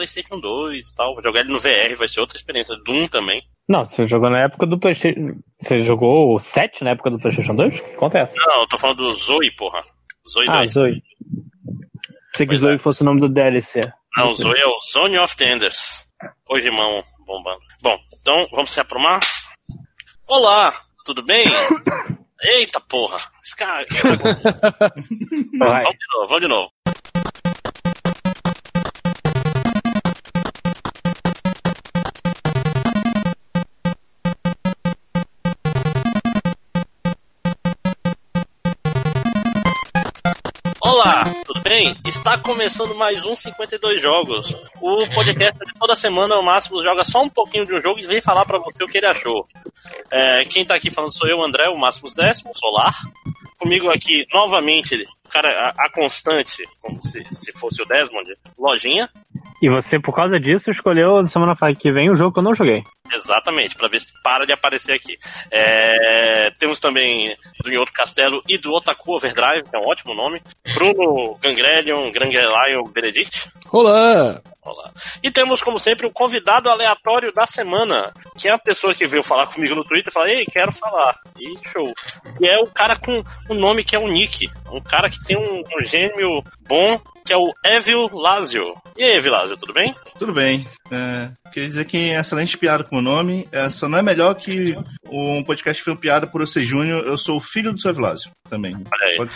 PlayStation 2 e tal. Jogar ele no VR, vai ser outra experiência. Doom também. Não, você jogou na época do PlayStation. Você jogou o 7 na época do PlayStation 2? Que conta é? Não, eu tô falando do Zoe, porra. Zoe Ah, 2. Zoe. Pensei que Zoe fosse o nome do DLC. Não, o Zoe é o Zone of the Enders. Hoje de mão bombando. Bom, então vamos se aprumar. Olá, tudo bem? Eita porra! Esse cara. Vai. Vamos de novo, vamos de novo. Olá, tudo bem? Está começando mais um 52 Jogos. O podcast de toda semana, o Máximo joga só um pouquinho de um jogo e vem falar pra você o que ele achou. É, quem tá aqui falando sou eu, André, o Máximos Décimo, Solar. Comigo aqui, novamente, cara, a, a constante, como se, se fosse o Desmond, Lojinha. E você, por causa disso, escolheu semana que vem um jogo que eu não joguei. Exatamente, pra ver se para de aparecer aqui. É, temos também do Outro Castelo e do Otaku Overdrive, que é um ótimo nome. Bruno Gangrelion, Gangrelion Benedict. Olá! Olá. E temos, como sempre, o convidado aleatório da semana, que é a pessoa que veio falar comigo no Twitter e fala, ei, quero falar. E show. E é o cara com um nome que é o Nick. Um cara que tem um, um gêmeo bom, que é o Evil Lazio. E aí, Evil Lazio, tudo bem? Tudo bem. É, queria dizer que é excelente piada com o nome. É, só não é melhor que um podcast foi piada por ser Júnior. Eu sou o filho do seu Vilásio também. Olha aí. Pode-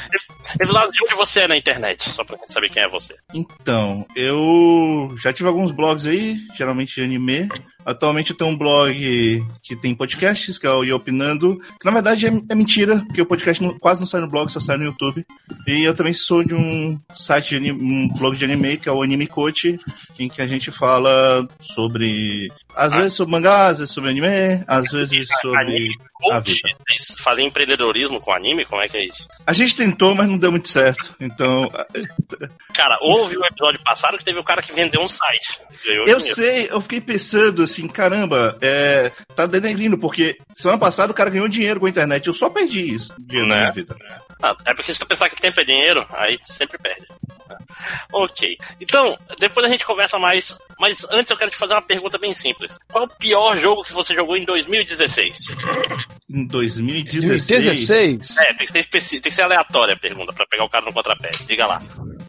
Evil Lazio, de onde você é na internet? Só pra gente saber quem é você. Então, eu já tive alguns blogs aí, geralmente de anime. Atualmente eu tenho um blog que tem podcasts, que é o Iopinando, que na verdade é, é mentira, porque o podcast não- quase não sai no blog, só sai no YouTube. E eu também sou de um site, de anime, um blog de anime, que é o Anime Coach, em que a gente fala sobre, às Ah. vezes sobre mangá, às vezes sobre anime, às vezes sobre Coach? Vocês fazem empreendedorismo com anime? Como é que é isso? A gente tentou, mas não deu muito certo. Então, Cara, houve um episódio passado que teve o cara que vendeu um site. Eu dinheiro. sei, eu fiquei pensando assim, caramba, é, tá denegrindo, porque semana passada o cara ganhou dinheiro com a internet. Eu só perdi isso dinheiro Né? na minha vida. Ah, é porque se tu pensar que tempo é dinheiro, aí tu sempre perde. Ok. Então, depois a gente conversa mais. Mas antes eu quero te fazer uma pergunta bem simples. Qual é o pior jogo que você jogou em 2016? Em 2016, 2016? É, tem que ser, especi... tem que ser aleatória a pergunta, pra pegar o cara no contrapé. Diga lá.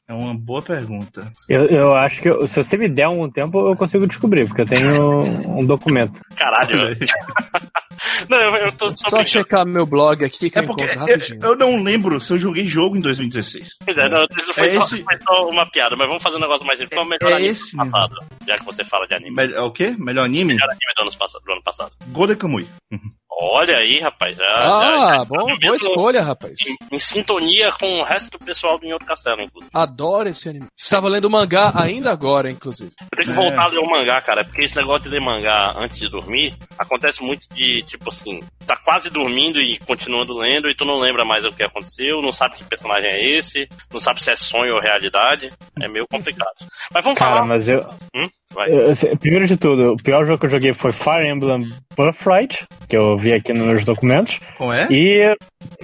é uma boa pergunta. Eu, eu acho que eu- se você me der um tempo, eu consigo descobrir, porque eu tenho um documento. Caralho. Não, eu, eu tô só Só checar meu blog aqui que É eu porque encontro eu, rapidinho. eu não lembro se eu joguei jogo em 2016. Pois é, não, isso foi, É só, esse- foi só uma piada, mas vamos fazer um negócio mais é o melhor é esse passado? Já que você fala de anime. Me- é o quê? Melhor anime? Melhor anime do ano passado. Do ano passado. Golden Kamui. Olha aí, rapaz. Já, Ah, já- já- bom, boa escolha, rapaz. Em, em sintonia com o resto do pessoal do Outro Castelo, inclusive. Adoro esse anime. Estava lendo mangá ainda agora, inclusive. Eu tenho que É. voltar a ler o mangá, cara, porque esse negócio de ler mangá antes de dormir acontece muito de, tipo assim, tá quase dormindo e continuando lendo e tu não lembra mais o que aconteceu, não sabe que personagem é esse, não sabe se é sonho ou realidade. É meio complicado. Mas vamos Cara, falar. mas eu, Hum? Vai. eu- assim, Primeiro de tudo, o pior jogo que eu joguei foi Fire Emblem Birthright, que eu vi aqui nos documentos. Qual é? E,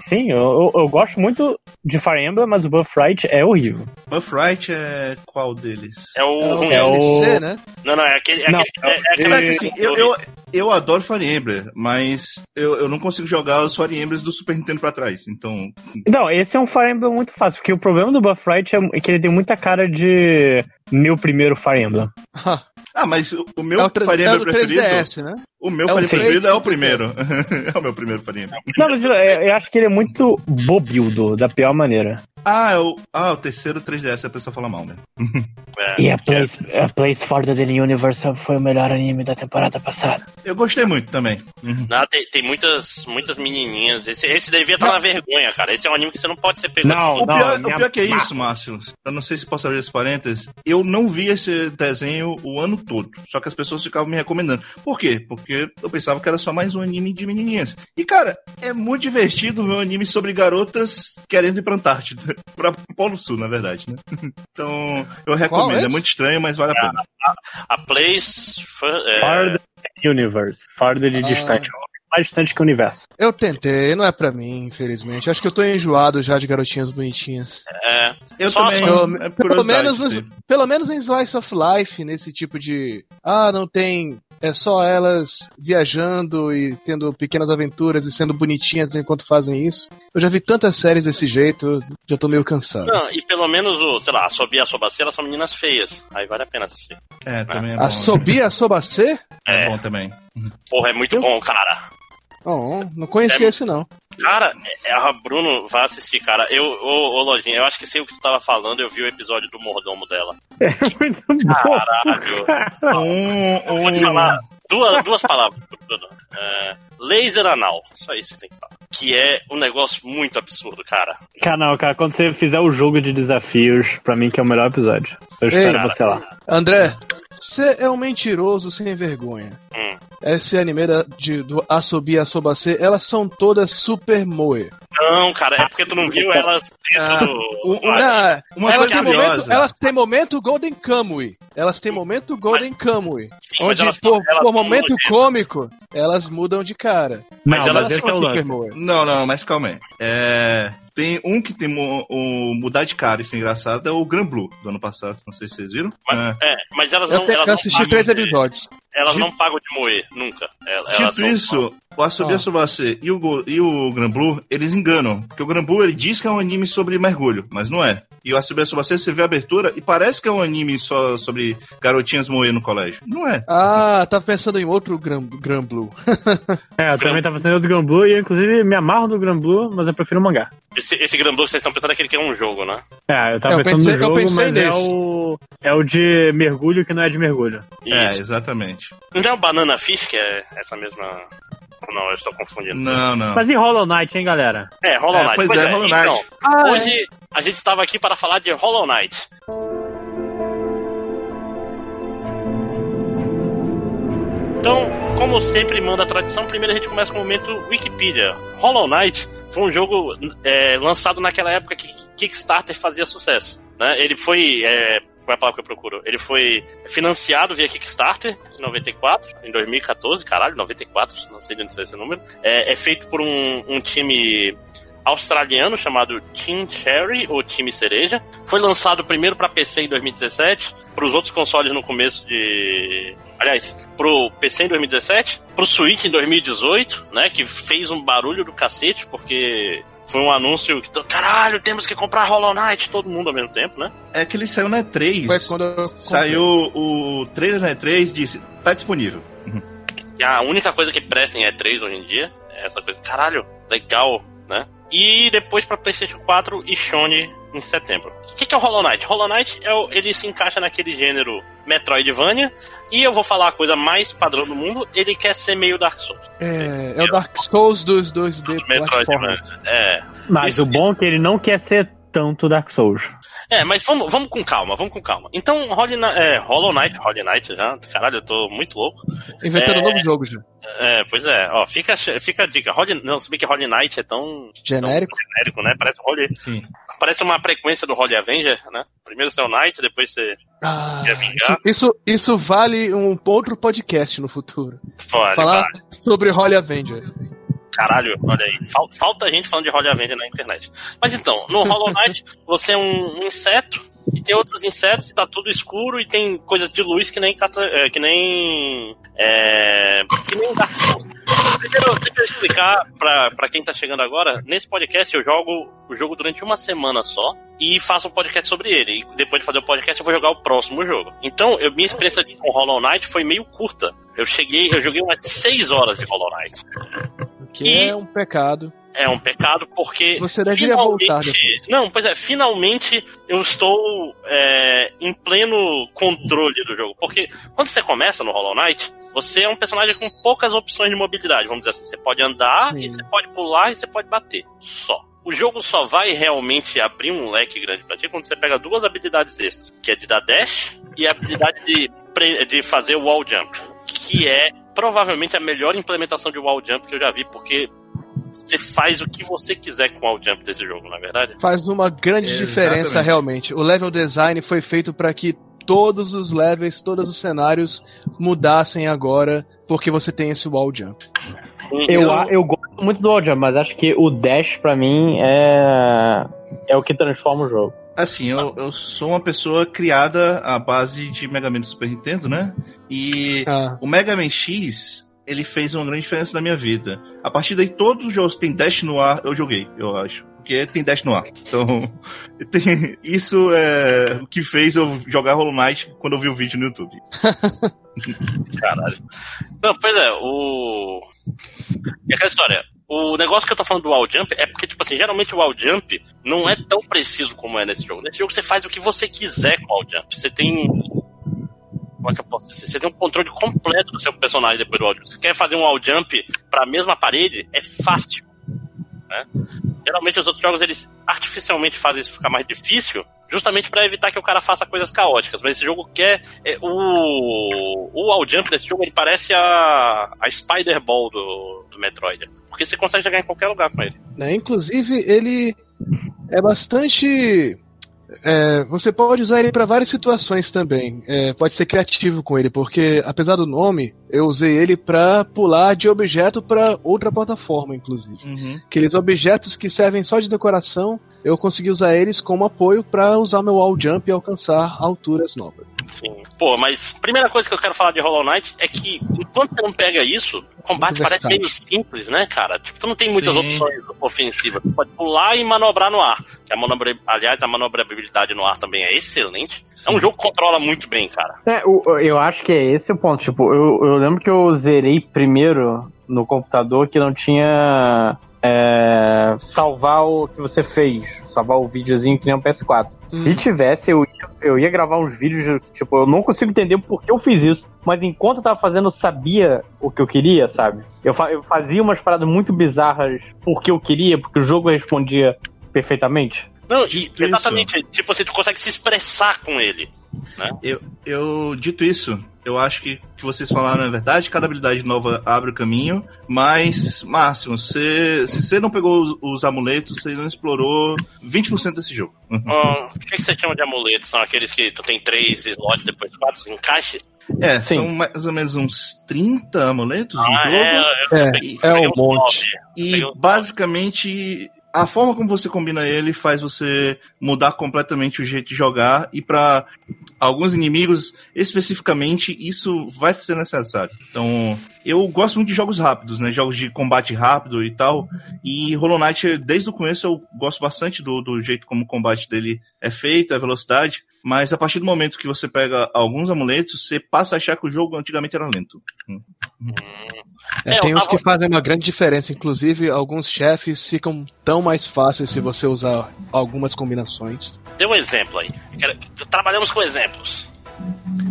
sim, eu, eu, eu gosto muito de Fire Emblem, mas o Birthright é horrível. Buffright é qual deles? É o É ruim. é o- né? Não, não, é aquele. É Não, aquele é, é aquele Caraca, E- assim, eu, eu, eu adoro Fire Emblem, mas eu, eu não consigo jogar os Fire Emblems do Super Nintendo pra trás. Então, Não, esse é um Fire Emblem muito fácil, porque o problema do Birthright é que ele tem muita cara de meu primeiro Fire Emblem. ah, mas o, meu é o, Fire é o Emblem do preferido, 3DS, né? O meu é Emblem preferido é o primeiro. é o meu primeiro Emblem. Não, mas eu, eu acho que ele é muito bobildo, da pior maneira. Ah, é o, ah, o terceiro 3DS, a pessoa fala mal, né? É, E a Place, a Place for the Universe foi o melhor anime da temporada passada. Eu gostei muito também. Uhum. Não, tem, tem muitas, muitas menininhas. Esse, esse devia estar Não. na vergonha, cara. Esse é um anime que você não pode ser pego Não, assim. O pior, minha- o pior que é isso, Márcio. Eu não sei se posso abrir esse parênteses. Eu não vi esse desenho o ano todo. Só que as pessoas ficavam me recomendando. Por quê? Porque eu pensava que era só mais um anime de menininhas. E, cara, é muito divertido ver um anime sobre garotas querendo ir pra Antártida. pra Polo Sul, na verdade, né? Então, eu recomendo. é É muito estranho, mas vale a pena. A Place. for- é, Far the Universe. Far the Ah. distante. mais distante que o universo. Eu tentei, não é pra mim, infelizmente. Acho que eu tô enjoado já de garotinhas bonitinhas. É, Eu Só também. Pelo, é pelo menos sim. pelo menos em Slice of Life, nesse tipo de. Ah, não tem. É só elas viajando e tendo pequenas aventuras e sendo bonitinhas enquanto fazem isso. Eu já vi tantas séries desse jeito, já tô meio cansado. não, e pelo menos o, sei lá, a Sobi e a Sobacera são meninas feias. Aí vale a pena assistir. É, também é bom. A Sobi a Sobacê? É É. bom também. Porra, é muito Eu- bom, cara. Oh, não conhecia É- esse não. Cara, é, a Bruno vai assistir, cara. Eu, ô, ô Lojinha, eu acho que sei o que tu tava falando, eu vi o episódio do mordomo dela. É muito bom. Caralho. Um, Vou te falar duas, duas palavras, Bruno. É, laser anal. Só isso que tem que falar. Que é um negócio muito absurdo, cara. Canal, cara, quando você fizer o jogo de desafios, pra mim que é o melhor episódio. Eu espero cara. você lá. André, você é um mentiroso sem vergonha. Hum. Esse anime da, de, do Asobi Asobase, elas são todas super moe. Não, cara, é porque tu não viu elas dentro Ah, do. Ah, Uma elas, coisa têm momento, elas têm momento Golden Kamui. Elas têm momento Golden Kamui. Sim, Onde, elas por, são- elas por são momento cômico, elas mudam de cara. Mas mas, elas esse é o super moe. Não, não, mas calma aí. É, tem um que tem o mudar de cara, isso é engraçado, é o Gran Blue do ano passado. Não sei se vocês viram. Mas, É. é, mas elas Eu, não. te- Elas eu não assisti pagam três de- episódios. Elas Dito- não pagam de moer, nunca. Elas- elas Dito são- isso, o Asobi Ah. Asobase e o, e o Gran Blue, eles enganam. Porque o Gran Blue, ele diz que é um anime sobre mergulho, mas não é. E o Asobi Asobase, você vê a abertura e parece que é um anime só sobre garotinhas moer no colégio. Não é. Ah, tava pensando em outro Gran, Gran Blue. É, eu também tava fazendo do Gran Blue e eu, inclusive, me amarro no Gran Blue, mas eu prefiro o mangá. Esse, esse Gran Blue que vocês estão pensando é aquele que é um jogo, né? É, eu tava Eu pensando pensei- no jogo, mas é nesse. o, é o de mergulho que não é de mergulho. É, Isso. exatamente. Não é o Banana Fish, que é essa mesma. Não, eu estou confundindo. Não, não. Mas e Hollow Knight, hein, galera? É, Hollow É, Knight. pois é, Hollow Knight. Então, Ah, é. hoje a gente estava aqui para falar de Hollow Knight. Então, como sempre manda a tradição, primeiro a gente começa com o momento Wikipedia. Hollow Knight foi um jogo é, lançado naquela época que Kickstarter fazia sucesso. Né? Ele foi. É, qual é a palavra que eu procuro? Ele foi financiado via Kickstarter em 94, em 2014, caralho, 94, não sei de onde saiu esse número. É, é feito por um, um time australiano chamado Team Cherry ou Time Cereja. Foi lançado primeiro para PC em 2017, para os outros consoles no começo de. Aliás, pro PC em 2017, pro Switch em 2018, né? Que fez um barulho do cacete, porque foi um anúncio que. Caralho, temos que comprar Hollow Knight, todo mundo ao mesmo tempo, né? É que ele saiu na E3. Foi quando eu comprei. Saiu o trailer na E3 disse, tá disponível. E a única coisa que presta em E3 hoje em dia é essa coisa. Caralho, legal, né? E depois pra PlayStation 4 e Sony em setembro. O que, que é o Hollow Knight? Hollow Knight é o, ele se encaixa naquele gênero Metroidvania. E eu vou falar a coisa mais padrão do mundo: ele quer ser meio Dark Souls. É, é o Dark Souls dos 2D Metroidvania. platformers. É. Mas Isso- o bom é que ele não quer ser tanto Dark Souls. É, mas vamos, vamos com calma, vamos com calma. Então, Hollow, Kni- é, Hollow Knight, Hollow Knight já, caralho, eu tô muito louco. Inventando É. um novo jogo já. É, pois é, ó, fica, fica a dica. Hollow, não, se bem que Hollow Knight é tão Genérico. genérico, né? Parece Hollow, Sim. parece uma frequência do Holy Avenger, né? Primeiro ser o Knight, depois ser Ah, Quer vingar? isso, isso, isso vale um outro podcast no futuro. Vale, Falar vale. sobre Holly Avenger. Caralho, olha aí. Fal- Falta gente falando de Holy Avenger na internet. Mas então, no Hollow Knight, você é um inseto e tem outros insetos e tá tudo escuro e tem coisas de luz que nem é, que nem é, que nem Dark Souls. Primeiro, deixa eu explicar pra, pra quem tá chegando agora. Nesse podcast eu jogo o jogo durante uma semana só e faço um podcast sobre ele. E depois de fazer o podcast eu vou jogar o próximo jogo. Então, eu, minha experiência com Hollow Knight foi meio curta. Eu cheguei, eu joguei umas 6 horas de Hollow Knight. Que E- é um pecado. É um pecado porque. Você deveria voltar depois. Não, pois é, finalmente eu estou é, em pleno controle do jogo. Porque quando você começa no Hollow Knight, você é um personagem com poucas opções de mobilidade, vamos dizer assim. Você pode andar, Sim. e você pode pular e você pode bater. Só. O jogo só vai realmente abrir um leque grande pra ti quando você pega duas habilidades extras, que é de dar dash e a habilidade de, de fazer o wall jump, que é provavelmente a melhor implementação de wall jump que eu já vi, porque você faz o que você quiser com o wall jump desse jogo, na é verdade. Faz uma grande Exatamente. diferença realmente. O level design foi feito para que todos os levels, todos os cenários mudassem agora, porque você tem esse wall jump. Eu, eu gosto muito do Wall Jump, mas acho que o Dash, pra mim, é, é o que transforma o jogo. Assim, eu, eu sou uma pessoa criada à base de Mega Man do Super Nintendo, né? E Ah. o Mega Man X, ele fez uma grande diferença na minha vida. A partir daí, todos os jogos que tem dash no ar, eu joguei, eu acho. Porque tem dash no ar. Então, tem- isso é o que fez eu jogar Hollow Knight quando eu vi o vídeo no YouTube. Caralho. Não, pois é, o. É aquela história. O negócio que eu tô falando do wall jump é porque, tipo assim, geralmente o wall jump não é tão preciso como é nesse jogo. Nesse jogo você faz o que você quiser com o wall jump. Você tem. Como é que eu posso dizer? Você tem um controle completo do seu personagem depois do jump. Você quer fazer um wall jump pra mesma parede? É fácil. Né? Geralmente os outros jogos eles artificialmente fazem isso ficar mais difícil, justamente pra evitar que o cara faça coisas caóticas. Mas esse jogo quer. é, o, o wall jump desse jogo ele parece a, a Spider Ball do, do Metroid. Porque você consegue chegar em qualquer lugar com ele. né? Inclusive, ele é bastante. É, você pode usar ele para várias situações também. É, pode ser criativo com ele, porque apesar do nome, eu usei ele para pular de objeto para outra plataforma, inclusive. Aqueles objetos que servem só de decoração, eu consegui usar eles como apoio para usar meu wall jump e alcançar alturas novas. Sim. Pô, mas primeira coisa que eu quero falar de Hollow Knight é que enquanto você não pega isso, o combate Muito parece meio simples, né, cara? Tipo, tu não tem muitas Sim. opções ofensivas. Tu pode pular e manobrar no ar. Que a manobra... Aliás, a manobrabilidade no ar também é excelente. É um jogo que controla muito bem, cara. É, eu acho que é esse o ponto. Tipo, eu, eu lembro que eu zerei primeiro no computador que não tinha. É, salvar o que você fez. Salvar o videozinho que nem um PS4. Se tivesse, eu ia, eu ia gravar uns vídeos. Tipo, eu não consigo entender por que eu fiz isso. Mas enquanto eu tava fazendo, eu sabia o que eu queria, sabe? Eu, fa- eu fazia umas paradas muito bizarras porque eu queria, porque o jogo respondia perfeitamente. Não, e exatamente. Tipo assim, tu consegue se expressar com ele. Eu, eu, dito isso, eu acho que o que vocês falaram é verdade, cada habilidade nova abre o caminho, mas, Márcio, você, se você não pegou os, os amuletos, você não explorou 20% desse jogo. O que, que você chama de amuletos? São aqueles que tu tem três slots, depois quatro encaixes? É, Sim. são mais ou menos uns 30 amuletos no Ah, jogo. é, eu É, peguei- é peguei um monte. E basicamente a forma como você combina ele faz você mudar completamente o jeito de jogar e para alguns inimigos especificamente isso vai ser necessário. Então, eu gosto muito de jogos rápidos, né? Jogos de combate rápido e tal. E Hollow Knight, desde o começo, eu gosto bastante do, do jeito como o combate dele é feito, a velocidade. Mas a partir do momento que você pega alguns amuletos, você passa a achar que o jogo antigamente era lento. É, É, tem uns que fazem uma grande diferença, inclusive alguns chefes ficam tão mais fáceis se você usar algumas combinações. Dê um exemplo aí. Trabalhamos com exemplos.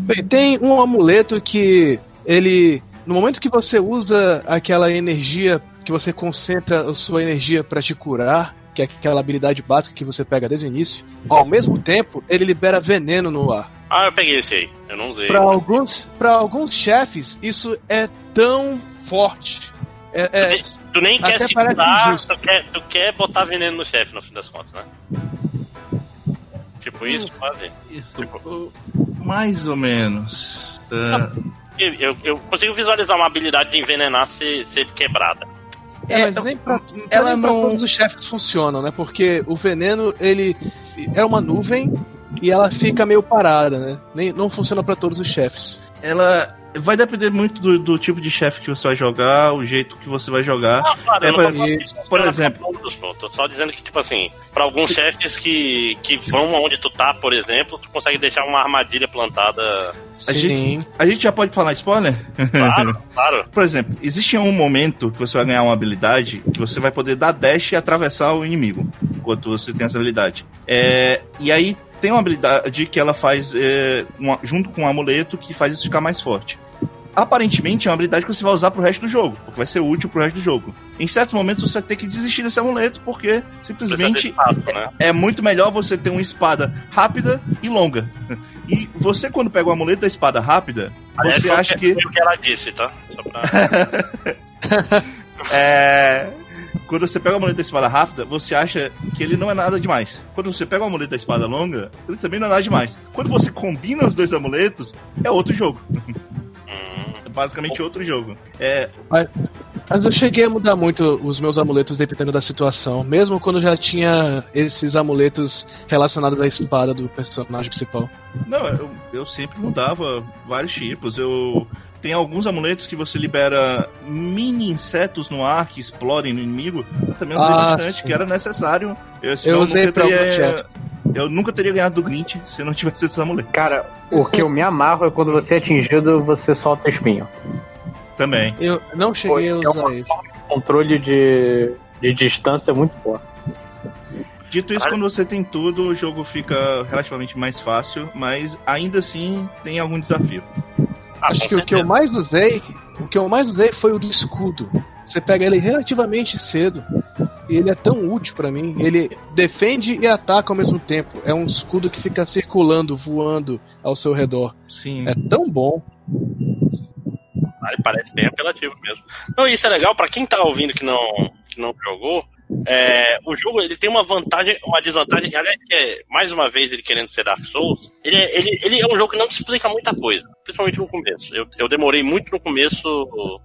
Bem, tem um amuleto que ele. No momento que você usa aquela energia, que você concentra a sua energia pra te curar, que é aquela habilidade básica que você pega desde o início, ao mesmo tempo ele libera veneno no ar. Ah, eu peguei esse aí. Eu não usei. Pra alguns, para alguns chefes, isso é tão forte. É, é- Tu nem quer Até se parece curar, injusto. tu quer, tu quer botar veneno no chefe, no fim das contas, né? Tipo isso, quase. Isso, mais ou menos. É, Eu, eu, eu consigo visualizar uma habilidade de envenenar ser, ser quebrada. É, É, mas nem pra, então ela nem pra não- todos os chefes funcionam, né? Porque o veneno, ele é uma nuvem e ela fica meio parada, né? Nem, não funciona pra todos os chefes. ela vai depender muito do, do tipo de chefe que você vai jogar, o jeito que você vai jogar. Ah, claro, É, eu não tô por- pra exemplo- todos, pô. Tô só dizendo que, tipo assim, pra alguns chefes que, que vão onde tu tá, por exemplo, tu consegue deixar uma armadilha plantada. A gente, a gente já pode falar spoiler? Claro, claro. Por exemplo, existe um momento que você vai ganhar uma habilidade que você vai poder dar dash e atravessar o inimigo enquanto você tem essa habilidade. É, e aí tem uma habilidade que ela faz é, uma- junto com um amuleto que faz isso ficar mais forte. Aparentemente é uma habilidade que você vai usar pro resto do jogo, porque vai ser útil pro resto do jogo. Em certos momentos você vai ter que desistir desse amuleto, porque simplesmente espaço, né? é muito melhor você ter uma espada rápida e longa. E você, quando pega o amuleto da espada rápida, Aliás, você acha que. Foi o que ela disse, tá? Pra... É. Quando você pega o amuleto da espada rápida, você acha que ele não é nada demais. Quando você pega o amuleto da espada longa, ele também não é nada demais. Quando você combina os dois amuletos, é outro jogo. É basicamente outro jogo. É. Mas eu cheguei a mudar muito os meus amuletos dependendo da situação, mesmo quando já tinha esses amuletos relacionados à espada do personagem principal. Não, eu, eu sempre mudava vários tipos. Eu tem alguns amuletos que você libera mini insetos no ar que explodem no inimigo. Eu também usei Ah, bastante, sim. que era necessário. Eu, Eu usei nunca teria. Eu nunca teria ganhado do Grinch se eu não tivesse esses amuletos. Cara, o que eu me amarro é quando você é atingido, você solta espinho. Também. Eu não cheguei a Pô, é usar uma isso. Controle de, de distância é muito bom. Dito isso, quando você tem tudo, o jogo fica relativamente mais fácil, mas ainda assim tem algum desafio. Ah, Acho que o que eu mais usei, o que eu mais usei foi o do escudo. Você pega ele relativamente cedo e ele é tão útil pra mim. Ele defende e ataca ao mesmo tempo. É um escudo que fica circulando, voando ao seu redor. Sim. É tão bom. Ah, ele parece bem apelativo mesmo. Não, isso é legal pra quem tá ouvindo que não, que não jogou. É, o jogo ele tem uma vantagem, uma desvantagem. Aliás, que é, mais uma vez ele querendo ser Dark Souls, ele é, ele, ele é um jogo que não te explica muita coisa, principalmente no começo. Eu, eu demorei muito no começo,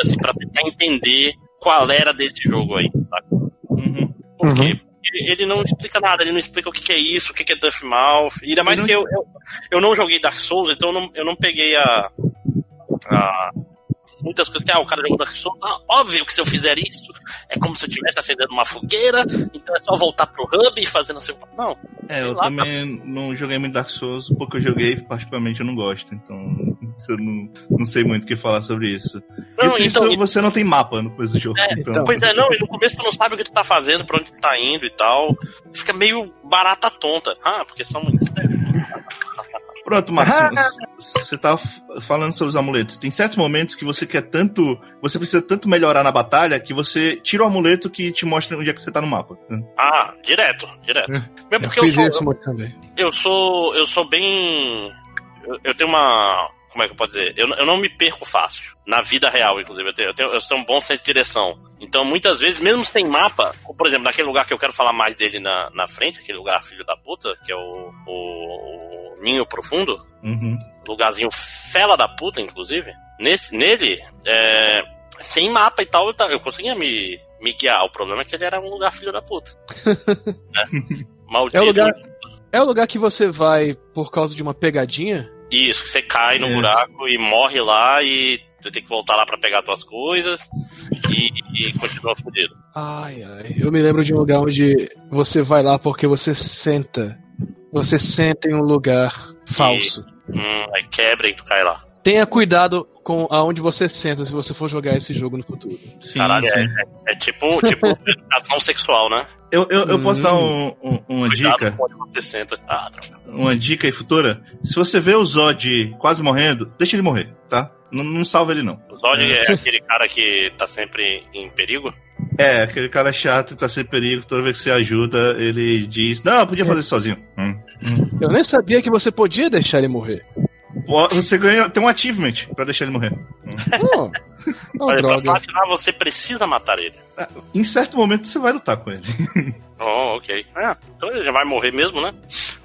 assim, pra tentar entender qual era desse jogo aí. Uhum. Por quê? Ele, ele não explica nada, ele não explica o que, que é isso, o que, que é Duff Mouth. Ainda mais que eu, eu, eu não joguei Dark Souls, então eu não, eu não peguei a. a- muitas coisas que ah, o cara jogou Dark Souls. Ah, óbvio que se eu fizer isso, é como se eu estivesse acendendo uma fogueira, então é só voltar pro hub e fazer não sei o que. Não. É, eu lá, também não joguei muito Dark Souls, porque eu joguei, particularmente eu não gosto, então eu não, não sei muito o que falar sobre isso. Não, então, isso, você não tem mapa no coisa do jogo. então, então. Pois é, não, e no começo tu não sabe o que tu tá fazendo, pra onde tu tá indo e tal. Fica meio barata tonta. Ah, porque são muito Pronto, Márcio, você tá falando sobre os amuletos. Tem certos momentos que você quer tanto. Você precisa tanto melhorar na batalha que você tira o amuleto que te mostra onde é que você tá no mapa. Ah, direto, direto. Mesmo Eu porque eu fiz sou, isso muito também. eu sou. Eu sou bem. Eu, eu tenho uma. Como é que eu posso dizer? Eu, eu não me perco fácil. Na vida real, inclusive. Eu tenho, eu tenho, eu tenho um bom senso de direção. Então, muitas vezes, mesmo sem mapa, por exemplo, naquele lugar que eu quero falar mais dele na, na frente, aquele lugar filho da puta, que é o, o, o Ninho Profundo, Uhum. lugarzinho fela da puta, inclusive. Nesse, nele, é, sem mapa e tal, eu, conseguia me, me guiar. O problema é que ele era um lugar filho da puta. né? Maldito. É o lugar- É o lugar que você vai por causa de uma pegadinha? Isso, que você cai no Isso. buraco e morre lá e você tem que voltar lá pra pegar suas coisas e, e continua fudido. Ai, ai. Eu me lembro de um lugar onde você vai lá porque você senta. Você senta em um lugar falso. Hum, aí quebra e tu cai lá. Tenha cuidado com aonde você senta se você for jogar esse jogo no futuro. Sim, Caralho, sim. É tipo, tipo ação sexual, né? Eu, eu, eu posso Hum. dar um- um- uma Cuidado dica? com onde você senta. Ah. Uma dica aí futura? Se você vê o Zod quase morrendo, deixa ele morrer, tá? Não, não salva ele, não. O Zod é aquele cara que tá sempre em perigo. É, aquele cara chato que tá sem perigo, toda vez que você ajuda, ele diz: Não, eu podia fazer isso sozinho. Eu nem sabia que você podia deixar ele morrer. Você ganha, tem um achievement pra deixar ele morrer. Oh, oh Olha, pra platinar você precisa matar ele. Em certo momento você vai lutar com ele. Oh, ok. É, então ele já vai morrer mesmo, né?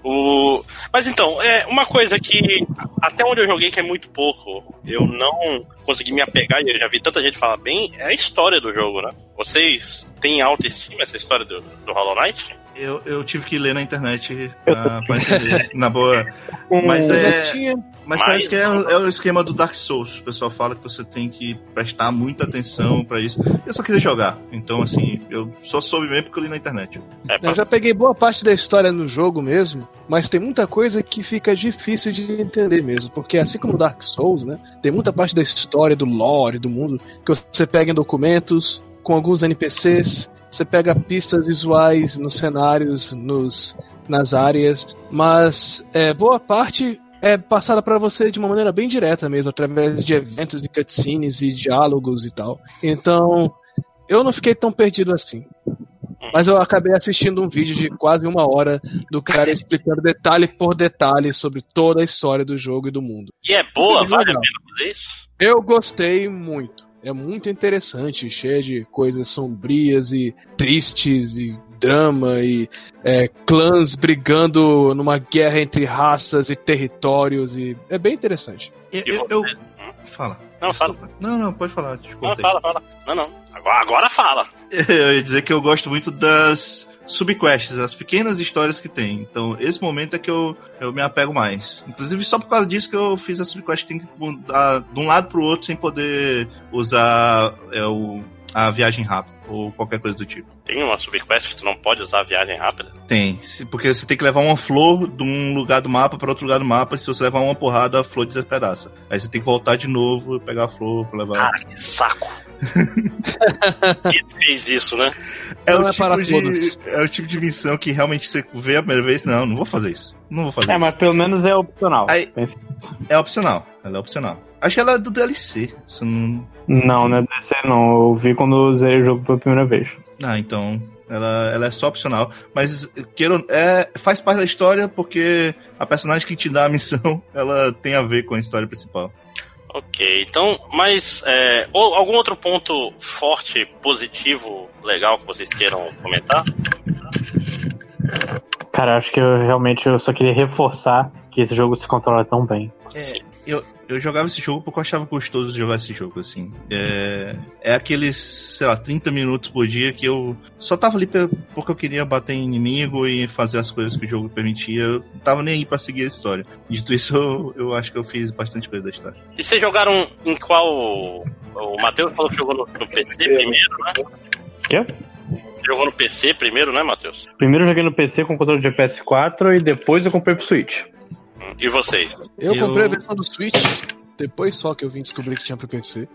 O... Mas então, é uma coisa que até onde eu joguei que é muito pouco, eu não consegui me apegar e eu já vi tanta gente falar bem, é a história do jogo, né? Vocês têm autoestima essa história do, do Hollow Knight? Eu, eu tive que ler na internet ah, pra entender. Na boa. Mas é. já tinha. Mas parece que é, é o esquema do Dark Souls. O pessoal fala que você tem que prestar muita atenção pra isso. Eu só queria jogar. Então, assim, eu só soube mesmo porque eu li na internet. É, pra... Eu já peguei boa parte da história no jogo mesmo, mas tem muita coisa que fica difícil de entender mesmo, porque assim como Dark Souls, né, tem muita parte da história, do lore, do mundo, que você pega em documentos, com alguns NPCs, você pega pistas visuais nos cenários, nos, nas áreas, mas é, boa parte é passada pra você de uma maneira bem direta mesmo, através de eventos de cutscenes e diálogos e tal. Então, eu não fiquei tão perdido assim. Mas eu acabei assistindo um vídeo de quase uma hora do cara explicando detalhe por detalhe sobre toda a história do jogo e do mundo. E é boa, vale a pena fazer isso? Eu gostei muito. É muito interessante, cheio de coisas sombrias e tristes e drama e é, clãs brigando numa guerra entre raças e territórios e é bem interessante. Eu, eu, eu... Fala. Não, fala. Não, não, pode falar. Não, fala, fala. Não, não. Agora, agora fala. Eu ia dizer que eu gosto muito das subquests, as pequenas histórias que tem. Então, esse momento é que eu, eu me apego mais. Inclusive, só por causa disso que eu fiz a subquest, tem que mudar de um lado pro outro sem poder usar é, o, a viagem rápida ou qualquer coisa do tipo. Tem uma subquest que tu não pode usar a viagem rápida? Tem, porque você tem que levar uma flor de um lugar do mapa para outro lugar do mapa, e se você levar uma porrada, a flor despedaça. Aí você tem que voltar de novo e pegar a flor pra levar. Cara, que saco! Quem fez isso, né? É o, é tipo de, é o tipo de missão que realmente você vê a primeira vez, não, não vou fazer isso. Não vou fazer é, isso. mas pelo menos é opcional. Aí, é opcional, ela é opcional. Acho que ela é do DLC. Não... não, não é DLC não. Eu vi quando eu usei o jogo pela primeira vez. Ah, então. Ela, ela é só opcional. Mas queiro, é, faz parte da história porque a personagem que te dá a missão ela tem a ver com a história principal. Ok, então, mas é, ou, algum outro ponto forte, positivo, legal que vocês queiram comentar? Cara, acho que eu realmente eu só queria reforçar que esse jogo se controla tão bem. É, eu, eu jogava esse jogo porque eu achava gostoso jogar esse jogo, assim. É, é aqueles, sei lá, 30 minutos por dia que eu só tava ali porque eu queria bater em inimigo e fazer as coisas que o jogo permitia. Eu não tava nem aí pra seguir a história. Dito isso, eu, eu acho que eu fiz bastante coisa da história. E vocês jogaram em qual. O Matheus falou que jogou no, no PC primeiro, né? Quê? Jogou no PC primeiro, né, Matheus? Primeiro eu joguei no PC com controle de PS4 e depois eu comprei pro Switch. E vocês? Eu, eu, comprei a versão do Switch, depois só que eu vim descobrir que tinha pro PC.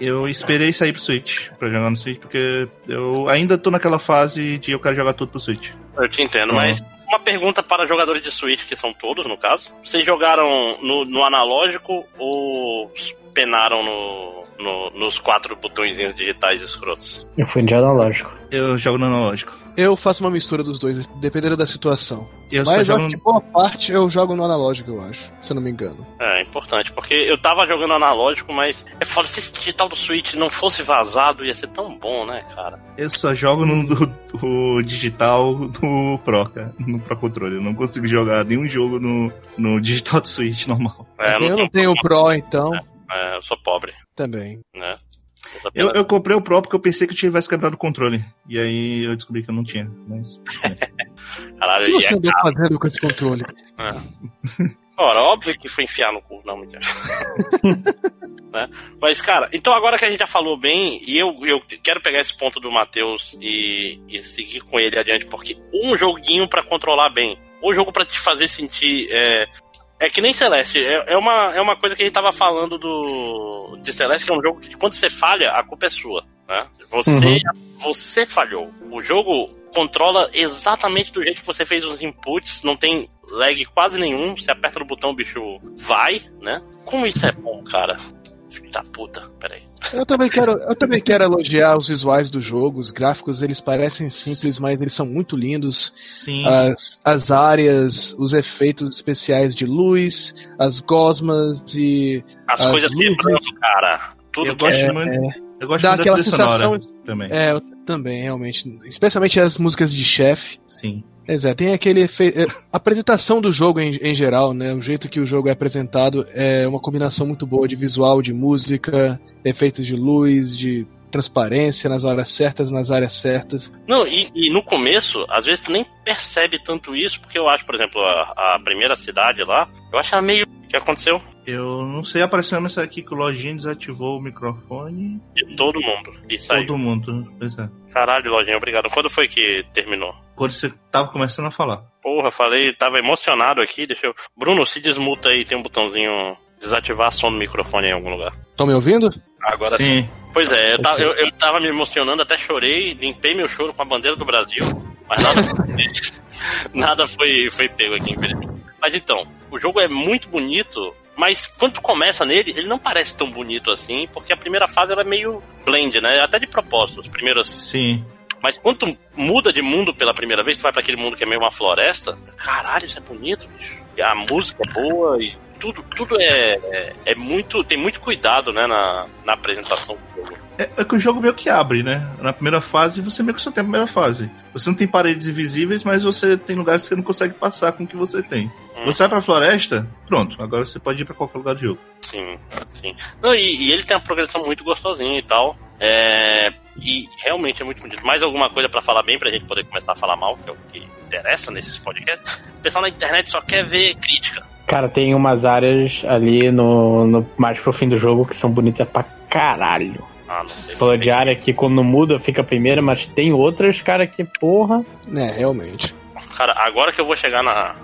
Eu esperei sair pro Switch, pra jogar no Switch, porque eu ainda tô naquela fase de eu quero jogar tudo pro Switch. Eu te entendo, uhum. mas uma pergunta para jogadores de Switch, que são todos no caso. Vocês jogaram no, no analógico ou penaram no, no, nos quatro botõezinhos digitais escrotos? Eu fui de analógico. Eu jogo no analógico. Eu faço uma mistura dos dois, dependendo da situação. Eu Mas jogo... que boa parte eu jogo no analógico, eu acho, se eu não me engano. É, importante, porque eu tava jogando analógico, mas é foda, se esse digital do Switch não fosse vazado, ia ser tão bom, né, cara? Eu só jogo no do, do digital do Pro, cara, no Pro Controle. Eu não consigo jogar nenhum jogo no, no digital do Switch normal. É, eu não, eu não tenho o Pro, então. É, é, eu sou pobre. Também. Né? Eu, eu, comprei o Pro porque eu pensei que eu tivesse quebrado o controle. E aí eu descobri que eu não tinha. Mas. Caralho, o que você andou é fazendo com esse controle? É. Ora, óbvio que foi enfiar no cu, não, mentira. né? Mas, cara, então agora que a gente já falou bem, e eu, eu quero pegar esse ponto do Matheus e, e seguir com ele adiante, porque um joguinho para controlar bem, um jogo para te fazer sentir é, é que nem Celeste. É, é, uma, é uma coisa que a gente tava falando do de Celeste, que é um jogo que quando você falha, a culpa é sua. Né? Você, uhum. você falhou. O jogo controla exatamente do jeito que você fez os inputs, não tem lag quase nenhum. Você aperta no botão, o bicho vai, né? Como isso é bom, cara? Filho da puta, peraí. Eu também quero, eu também quero elogiar os visuais do jogo. Os gráficos eles parecem simples, mas eles são muito lindos. Sim. As, as áreas, os efeitos especiais de luz, as gosmas e as, as coisas quebrando, cara. Tudo eu gosto é, muito. É, eu gosto dá muito aquela da sensação também. É, eu também, realmente. Especialmente as músicas de chefe. Sim. Pois é, tem aquele efeito. É, a apresentação do jogo em, em, geral, né? O jeito que o jogo é apresentado é uma combinação muito boa de visual, de música, efeitos de luz, de transparência nas horas certas, nas áreas certas. Não, e, e no começo, às vezes tu nem percebe tanto isso, porque eu acho, por exemplo, a, a primeira cidade lá, eu acho ela meio. O que aconteceu? Eu não sei, apareceu uma mensagem aqui que o Lojinha desativou o microfone. De todo mundo. E saiu. Todo mundo, pois é. Caralho, Lojinha, obrigado. Quando foi que terminou? Quando você tava começando a falar. Porra, falei, tava emocionado aqui, deixa eu. Bruno, se desmuta aí, tem um botãozinho desativar som no microfone em algum lugar. Estão me ouvindo? Agora sim. sim. Pois é, eu tava, eu, eu tava me emocionando, até chorei, limpei meu choro com a bandeira do Brasil, mas nada, nada foi, foi pego aqui, infelizmente. Mas então, o jogo é muito bonito, mas quando tu começa nele, ele não parece tão bonito assim, porque a primeira fase ela é meio blend, né? Até de propósito, os primeiros. Sim. Mas quando tu muda de mundo pela primeira vez, tu vai para aquele mundo que é meio uma floresta, caralho, isso é bonito, bicho. E a música é boa e tudo, tudo é, é, é, muito. tem muito cuidado, né, na, na apresentação do jogo. É, é, que o jogo meio que abre, né? Na primeira fase, você meio que só tem a primeira fase. Você não tem paredes invisíveis, mas você tem lugares que você não consegue passar com o que você tem. Hum. Você vai pra floresta, pronto, agora você pode ir pra qualquer lugar do jogo. Sim, sim. Não, e, e ele tem uma progressão muito gostosinha e tal. É, e realmente é muito bonito. Mais alguma coisa para falar bem pra gente poder começar a falar mal, que é o que interessa nesses podcasts. O pessoal na internet só quer ver crítica. Cara, tem umas áreas ali no, no mais pro fim do jogo que são bonitas pra caralho. Ah, não sei. Falou de área que quando muda fica a primeira, mas tem outras, cara, que porra. É, realmente. Cara, agora que eu vou chegar na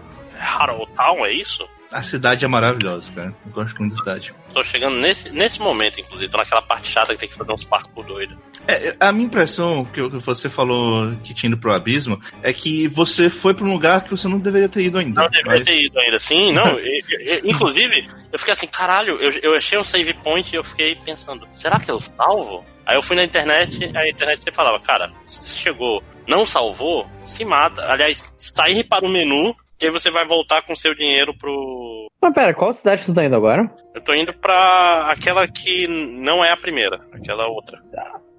Harrow Town, é isso? A cidade é maravilhosa, cara. Eu gosto muito da cidade. Tô chegando nesse, nesse momento, inclusive. Tô naquela parte chata que tem que fazer uns parkour doido. É, a minha impressão, que você falou que tinha ido pro abismo, é que você foi pra um lugar que você não deveria ter ido ainda. Não deveria mas... ter ido ainda, sim. Não, eu, eu, inclusive, eu fiquei assim, caralho, eu, eu achei um save point e eu fiquei pensando, será que eu salvo? Aí eu fui na internet, a internet você falava, cara, se chegou, não salvou, se mata. Aliás, sair para o menu que aí você vai voltar com seu dinheiro pro. Mas pera, qual cidade tu tá indo agora? Eu tô indo pra aquela que não é a primeira, aquela outra.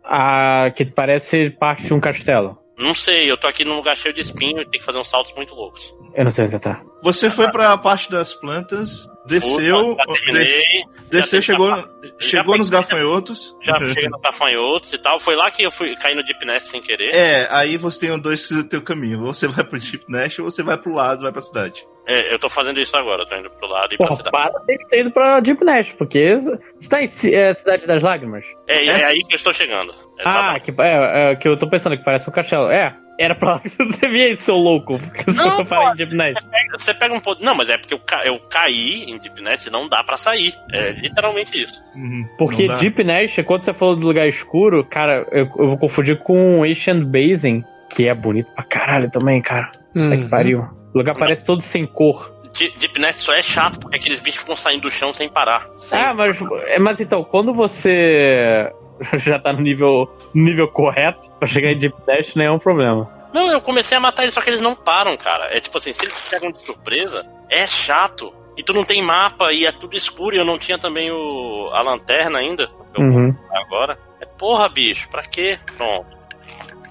A que parece parte de um castelo. Não sei, eu tô aqui num lugar cheio de espinho e tem que fazer uns saltos muito loucos. Eu não sei onde você tá. Você foi pra parte das plantas, desceu, des, desceu, chegou, chegou nos gafanhotos. Já cheguei nos gafanhotos e tal. Foi lá que eu fui cair no Deep Nest sem querer. É, aí você tem dois teu caminho. Ou você vai pro Deep Nest ou você vai pro lado, vai pra cidade. É, eu tô fazendo isso agora, tô indo pro lado e Pô, pra cidade. Para tem que ter ido pra Deep Nest, porque você tá em é, Cidade das Lágrimas? É, é, aí que eu estou chegando. Ah, que, é, é, que eu tô pensando que parece um castelo. É, era pra lá que você devia ir, seu louco. Porque não, eu parei em Deep Nest. Você pega um pouco. Não, mas é porque eu, ca... eu caí em Deep Nest e não dá pra sair. É literalmente isso. Uhum, porque Deep Nest, quando você falou do lugar escuro, cara, eu, eu vou confundir com Ancient Basin, que é bonito pra caralho também, cara. Uhum. É que pariu. O lugar parece todo sem cor. Deep Nest só é chato porque aqueles bichos ficam saindo do chão sem parar. Sem... Ah, mas, é, mas então, quando você já tá no nível, nível correto pra chegar em Deep Dash, não é um problema. Não, eu comecei a matar eles, só que eles não param, cara. É tipo assim, se eles pegam de surpresa, é chato. E tu não tem mapa e é tudo escuro e eu não tinha também o, a lanterna ainda. Eu uhum. agora. É porra, bicho, pra quê? Pronto.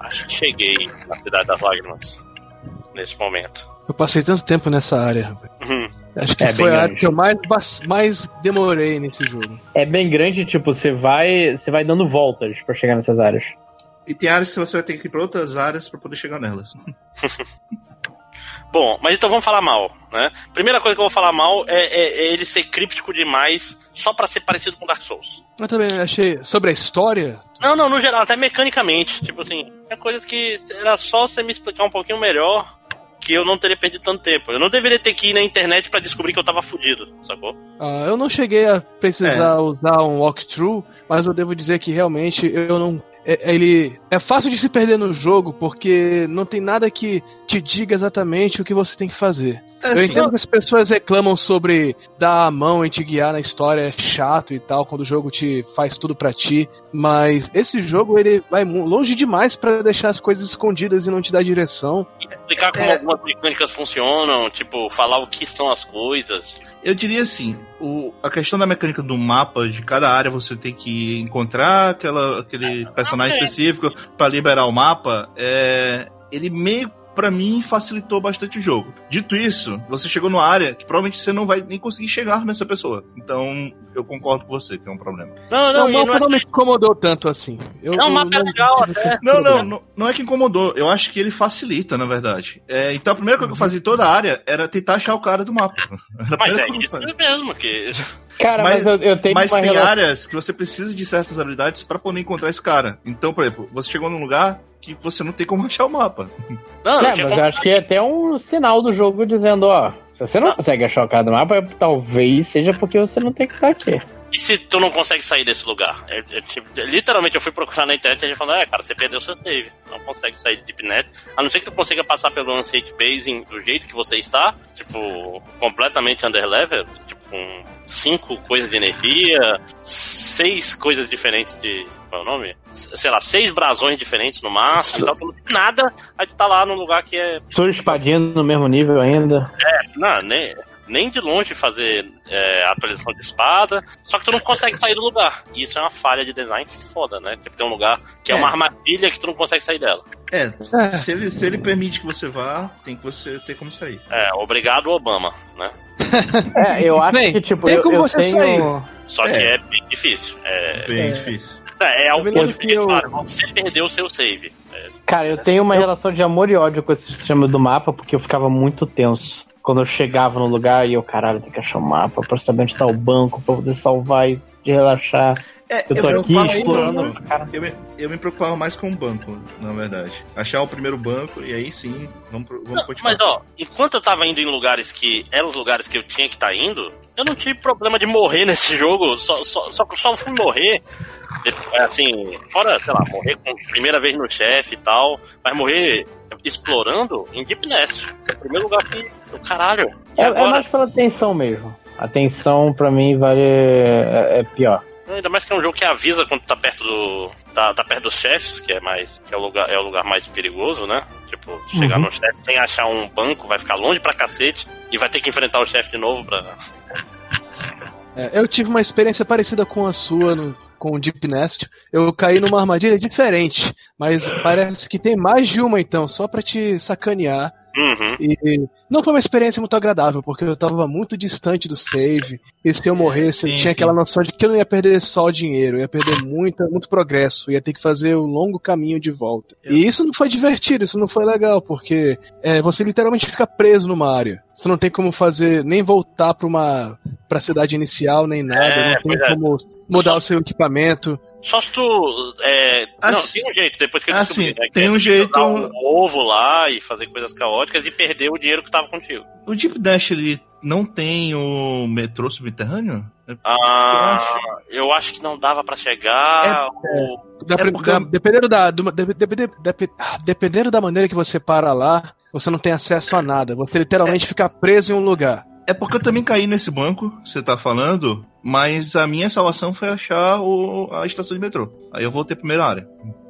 Acho que cheguei na Cidade das Lágrimas. Nesse momento. Eu passei tanto tempo nessa área. Uhum. Acho que é foi a área que eu mais, mais demorei nesse jogo. É bem grande, tipo, você vai, você vai dando voltas para chegar nessas áreas. E tem áreas que você vai ter que ir pra outras áreas para poder chegar nelas. Bom, mas então vamos falar mal, né? Primeira coisa que eu vou falar mal é, é, é ele ser críptico demais só para ser parecido com Dark Souls. Eu também achei. Sobre a história? Não, não, no geral, até mecanicamente. Tipo assim, é coisas que era só você me explicar um pouquinho melhor que eu não teria perdido tanto tempo. Eu não deveria ter que ir na internet para descobrir que eu tava fudido, sacou? Ah, eu não cheguei a precisar é. usar um walkthrough, mas eu devo dizer que realmente eu não é, ele é fácil de se perder no jogo porque não tem nada que te diga exatamente o que você tem que fazer. É, eu entendo que as pessoas reclamam sobre dar a mão e te guiar na história é chato e tal, quando o jogo te faz tudo para ti, mas esse jogo ele vai longe demais para deixar as coisas escondidas e não te dar direção. Explicar como é... algumas mecânicas funcionam, tipo, falar o que são as coisas. Eu diria assim, o, a questão da mecânica do mapa, de cada área você tem que encontrar aquela, aquele personagem específico para liberar o mapa, é, ele meio para mim facilitou bastante o jogo. Dito isso, você chegou numa área que provavelmente você não vai nem conseguir chegar nessa pessoa. Então, eu concordo com você que é um problema. Não, não, não, o mapa não, é... me incomodou tanto assim. Eu, não, o mapa é legal até. Não, não, não, não é que incomodou. Eu acho que ele facilita, na verdade. É, então, a primeira coisa que eu fazia em toda a área era tentar achar o cara do mapa. Mas é isso mesmo, que... Cara, mas, mas eu, eu, tenho Mas tem relação... áreas que você precisa de certas habilidades para poder encontrar esse cara. Então, por exemplo, você chegou num lugar, que você não tem como achar o mapa. Não, é, mas eu acho que é até um sinal do jogo dizendo, ó, se você não, não. consegue achar o cara do mapa, talvez seja porque você não tem que estar aqui. E se tu não consegue sair desse lugar? É, é, tipo, literalmente eu fui procurar na internet e a gente falou, é, cara, você perdeu seu save. Não consegue sair de DeepNet. A não ser que tu consiga passar pelo Unsafe Basing do jeito que você está, tipo, completamente underlevel, tipo, com cinco coisas de energia, seis coisas diferentes de qual é o nome? Sei lá, seis brasões diferentes no máximo, tal, nada, aí tu tá lá num lugar que é. Sou espadinha no mesmo nível ainda. É, não, nem. nem de longe fazer é, atualização de espada, só que tu não consegue sair do lugar. E isso é uma falha de design foda, né? Porque tem um lugar que é, É. uma armadilha que tu não consegue sair dela. É, É. se ele, se ele permite que você vá, tem que você ter como sair. É, obrigado, Obama, né? É, eu acho Bem, que, tipo, tem eu, como eu você tenho. Só que É. é bem difícil. É, Bem É. difícil. é, é Eu o me ponto lembro que de eu- claro, você perdeu o seu save. É, Cara, eu tenho uma relação de amor e ódio com esse sistema do mapa, porque eu ficava muito tenso. Quando eu chegava no lugar e eu, caralho, tem que achar o mapa pra saber onde tá o banco, pra poder salvar e de relaxar. É, Eu tô eu, aqui preocupava explorando. eu, me, eu me preocupava mais com o banco, na verdade. Achar o primeiro banco e aí sim, vamos, pro- vamos Não, continuar. mas ó, enquanto eu tava indo em lugares que eram os lugares que eu tinha que estar indo, eu não tive problema de morrer nesse jogo. Só, só, só, só fui morrer, de- assim, fora, sei lá, morrer com primeira vez no chefe e tal, mas morrer explorando em Deep Nest. É o primeiro lugar que. o caralho. É, é mais pela tensão mesmo. A tensão, pra mim, vale. É, é pior. Ainda mais que é um jogo que avisa quando tá perto do. tá, tá perto dos chefes, que é mais. que é o lugar, é o lugar mais perigoso, né? Tipo, chegar Uhum. no chefe sem achar um banco, vai ficar longe pra cacete e vai ter que enfrentar o chefe de novo pra. É, eu tive uma experiência parecida com a sua no, com o Deep Nest. Eu caí numa armadilha diferente, mas parece que tem mais de uma então, só pra te sacanear. Uhum. E não foi uma experiência muito agradável, porque eu tava muito distante do save. E se eu morresse, eu sim, tinha sim. aquela noção de que eu não ia perder só o dinheiro, eu ia perder muita, muito progresso, eu ia ter que fazer o longo caminho de volta. E isso não foi divertido, isso não foi legal, porque é, você literalmente fica preso numa área. Você não tem como fazer, nem voltar pra uma pra cidade inicial, nem nada, É, não tem é. como mudar Só- o seu equipamento. Só se tu. É, Ah, não, tem um jeito, depois que eu Ah, descobri, né, que tem é um tu jeito- um ovo lá e fazer coisas caóticas e perder o dinheiro que tava contigo. O Deep Dash, ele não tem o metrô subterrâneo? Ah, eu acho que não dava pra chegar. ou- Da- É porque- da- dependendo, da, do- de- de- ah, dependendo da maneira que você para lá, você não tem acesso a nada. Você literalmente fica preso em um lugar. É porque eu também caí nesse banco, você tá falando, mas a minha salvação foi achar o- a estação de metrô. Aí eu voltei pra primeira área.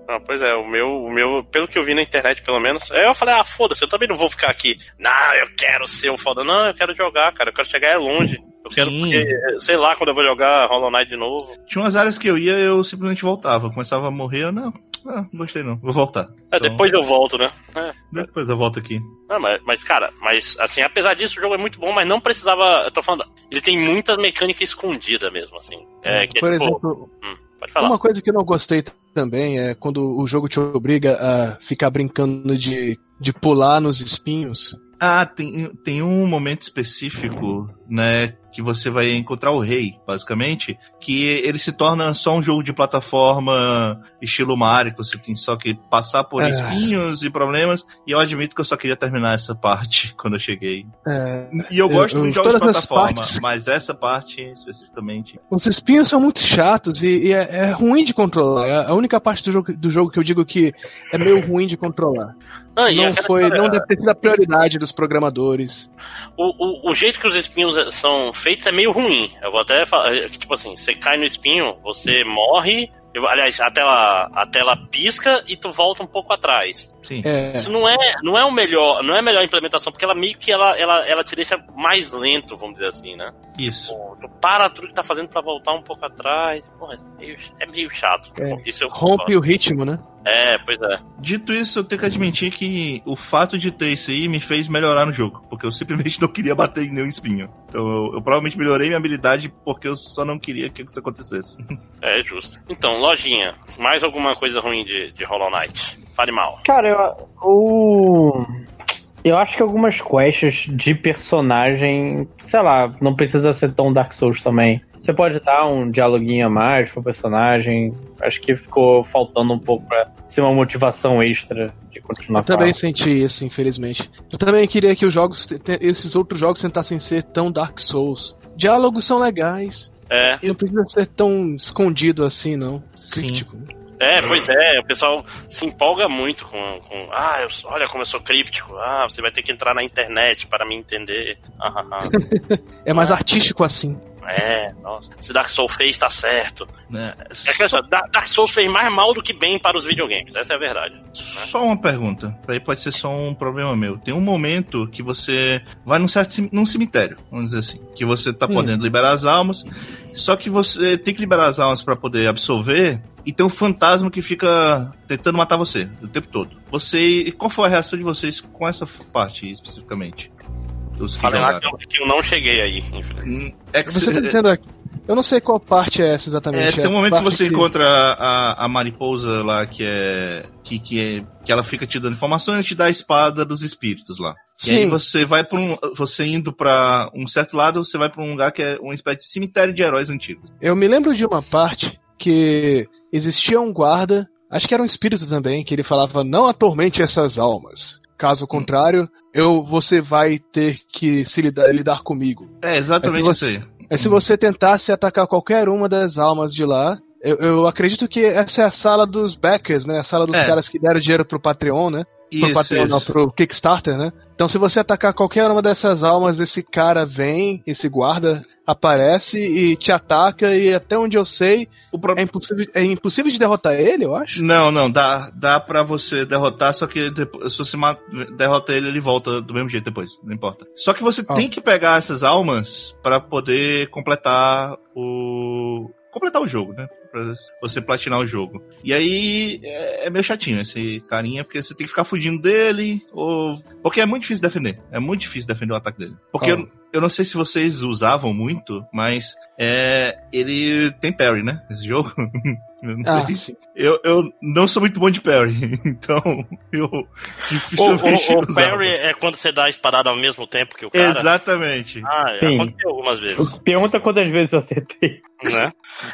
Ah, pois é, o meu, o meu, pelo que eu vi na internet, pelo menos, aí eu falei, ah, foda-se, eu também não vou ficar aqui. Não, eu quero ser o foda. Não, eu quero jogar, cara, eu quero chegar é longe. Eu quero, porque, sei lá, quando eu vou jogar Hollow Knight de novo. Tinha umas áreas que eu ia, eu simplesmente voltava. Começava a morrer, eu, não, ah, não gostei não, vou voltar. É, Então, depois eu volto, né? É. depois eu volto aqui. Não, mas, mas, cara, mas assim, apesar disso, o jogo é muito bom, mas não precisava. Eu tô falando, ele tem muita mecânica escondida mesmo, assim. É, que é Por tipo, exemplo, hum, pode falar. uma coisa que eu não gostei também é quando o jogo te obriga a ficar brincando de, de pular nos espinhos. Ah, tem, tem um momento específico, né, que você vai encontrar o rei, basicamente, que ele se torna só um jogo de plataforma estilo Mario, que você tem só que passar por Ah. espinhos e problemas, e eu admito que eu só queria terminar essa parte quando eu cheguei. É, E eu gosto eu- de jogos de plataforma, partes- mas essa parte especificamente. Os espinhos são muito chatos e, e é, é ruim de controlar. É a única parte do jogo, do jogo que eu digo que é meio ruim de controlar. Ah, Não aquela foi, história, não deve ter sido a prioridade dos programadores. o, o, o jeito que os espinhos são feitos é meio ruim. Eu vou até falar, é que, tipo assim, você cai no espinho, você morre. eu- aliás, a tela, a tela pisca e tu volta um pouco atrás. Sim. É, Isso não é, não é o melhor, não é a melhor implementação, porque ela meio que ela, ela, ela te deixa mais lento, vamos dizer assim, né? Isso. Pô, Tu para tudo que tá fazendo pra voltar um pouco atrás. Porra, é meio, é meio chato. É, Isso eu rompe o ritmo, né? É, pois é. Dito isso, eu tenho que admitir que o fato de ter isso aí me fez melhorar no jogo, porque eu simplesmente não queria bater em nenhum espinho. Então eu, eu provavelmente melhorei minha habilidade porque eu só não queria que isso acontecesse. É justo. Então, lojinha, mais alguma coisa ruim de, de Hollow Knight? Fale mal. Cara, eu, o... eu acho que algumas quests de personagem, sei lá, não precisa ser tão Dark Souls também. Você pode dar um dialoguinho a mais pro personagem. Acho que ficou faltando um pouco pra ser uma motivação extra de continuar Eu também senti isso, infelizmente. Eu também queria que os jogos, esses outros jogos tentassem ser tão Dark Souls. Diálogos são legais. É, Não precisa ser tão escondido assim, não. Sim. Críptico. é, pois é, o pessoal se empolga muito com. com ah, eu, olha como eu sou críptico. Ah, você vai ter que entrar na internet para me entender. Ah, ah, ah. É mais artístico assim. É, nossa, se Dark Souls fez, tá certo. Né? É que, Só, Da- Dark Souls fez mais mal do que bem para os videogames, essa é a verdade. só uma pergunta. Aí pode ser só um problema meu. Tem um momento que você vai num certo num cemitério, vamos dizer assim, que você tá Hum. podendo liberar as almas, só que você tem que liberar as almas pra poder absorver. E tem um fantasma que fica tentando matar você o tempo todo. Você. e Qual foi a reação de vocês com essa parte especificamente? Os que Falei lá jogaram. que eu, que eu não cheguei aí, infelizmente. Hum, É que Você tá dizendo aqui. Eu não sei qual parte é essa exatamente. É, tem um a momento que você encontra a, a mariposa lá que é, que, que é. que ela fica te dando informações e te dá a espada dos espíritos lá. E aí Sim. você vai pra um. Você indo pra um certo lado, você vai pra um lugar que é uma espécie de cemitério de heróis antigos. Eu me lembro de uma parte que existia um guarda, acho que era um espírito também, que ele falava: não atormente essas almas. Caso contrário, eu você vai ter que se lidar, lidar comigo. É exatamente É que isso você- aí. É se você tentasse atacar qualquer uma das almas de lá. Eu, eu acredito que essa é a sala dos backers, né? A sala dos É. caras que deram dinheiro pro Patreon, né? Pro Isso, Patreon, não, isso. pro Kickstarter, né? Então, se você atacar qualquer uma dessas almas, esse cara vem, esse guarda aparece e te ataca, e até onde eu sei, pro- é impossível, é impossível de derrotar ele, eu acho. Não, não, dá, dá pra você derrotar, só que depois, se você derrota ele, ele volta do mesmo jeito depois, não importa. Só que você Ah. tem que pegar essas almas pra poder completar o. completar o jogo, né? Pra você platinar o jogo. E aí é, é meio chatinho esse carinha, porque você tem que ficar fugindo dele, ou. Porque é muito difícil defender. É muito difícil defender o ataque dele. Porque eu, eu não sei se vocês usavam muito, mas é, ele tem parry, né? Esse jogo. eu não Ah. Eu, eu não sou muito bom de parry, então eu O, dificilmente o, o usava. parry é quando você dá a espadada ao mesmo tempo que o cara. Exatamente. Ah, Sim. aconteceu algumas vezes, Pergunta quantas vezes eu acertei. né?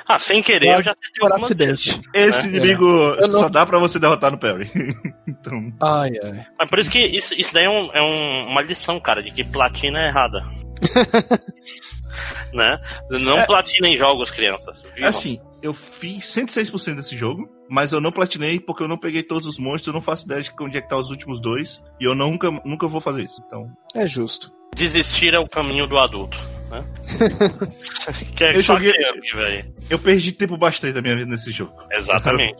Ah, sem querer, eu já acertei Por acidente. Esse É. inimigo Eu não- só dá pra você derrotar no parry. então, Ai, ai. Mas por isso que isso, isso daí é, um- é um- uma lição, cara, de que platina é errada. né? Não É. platina em jogos, crianças. viu? assim, eu fiz 106% desse jogo, mas eu não platinei porque eu não peguei todos os monstros, eu não faço ideia de onde é que tá os últimos dois, e eu nunca, nunca vou fazer isso. Então, É justo. Desistir é o caminho do adulto. Né? que é Eu só joguei- criança, eu perdi tempo bastante da minha vida nesse jogo. Exatamente.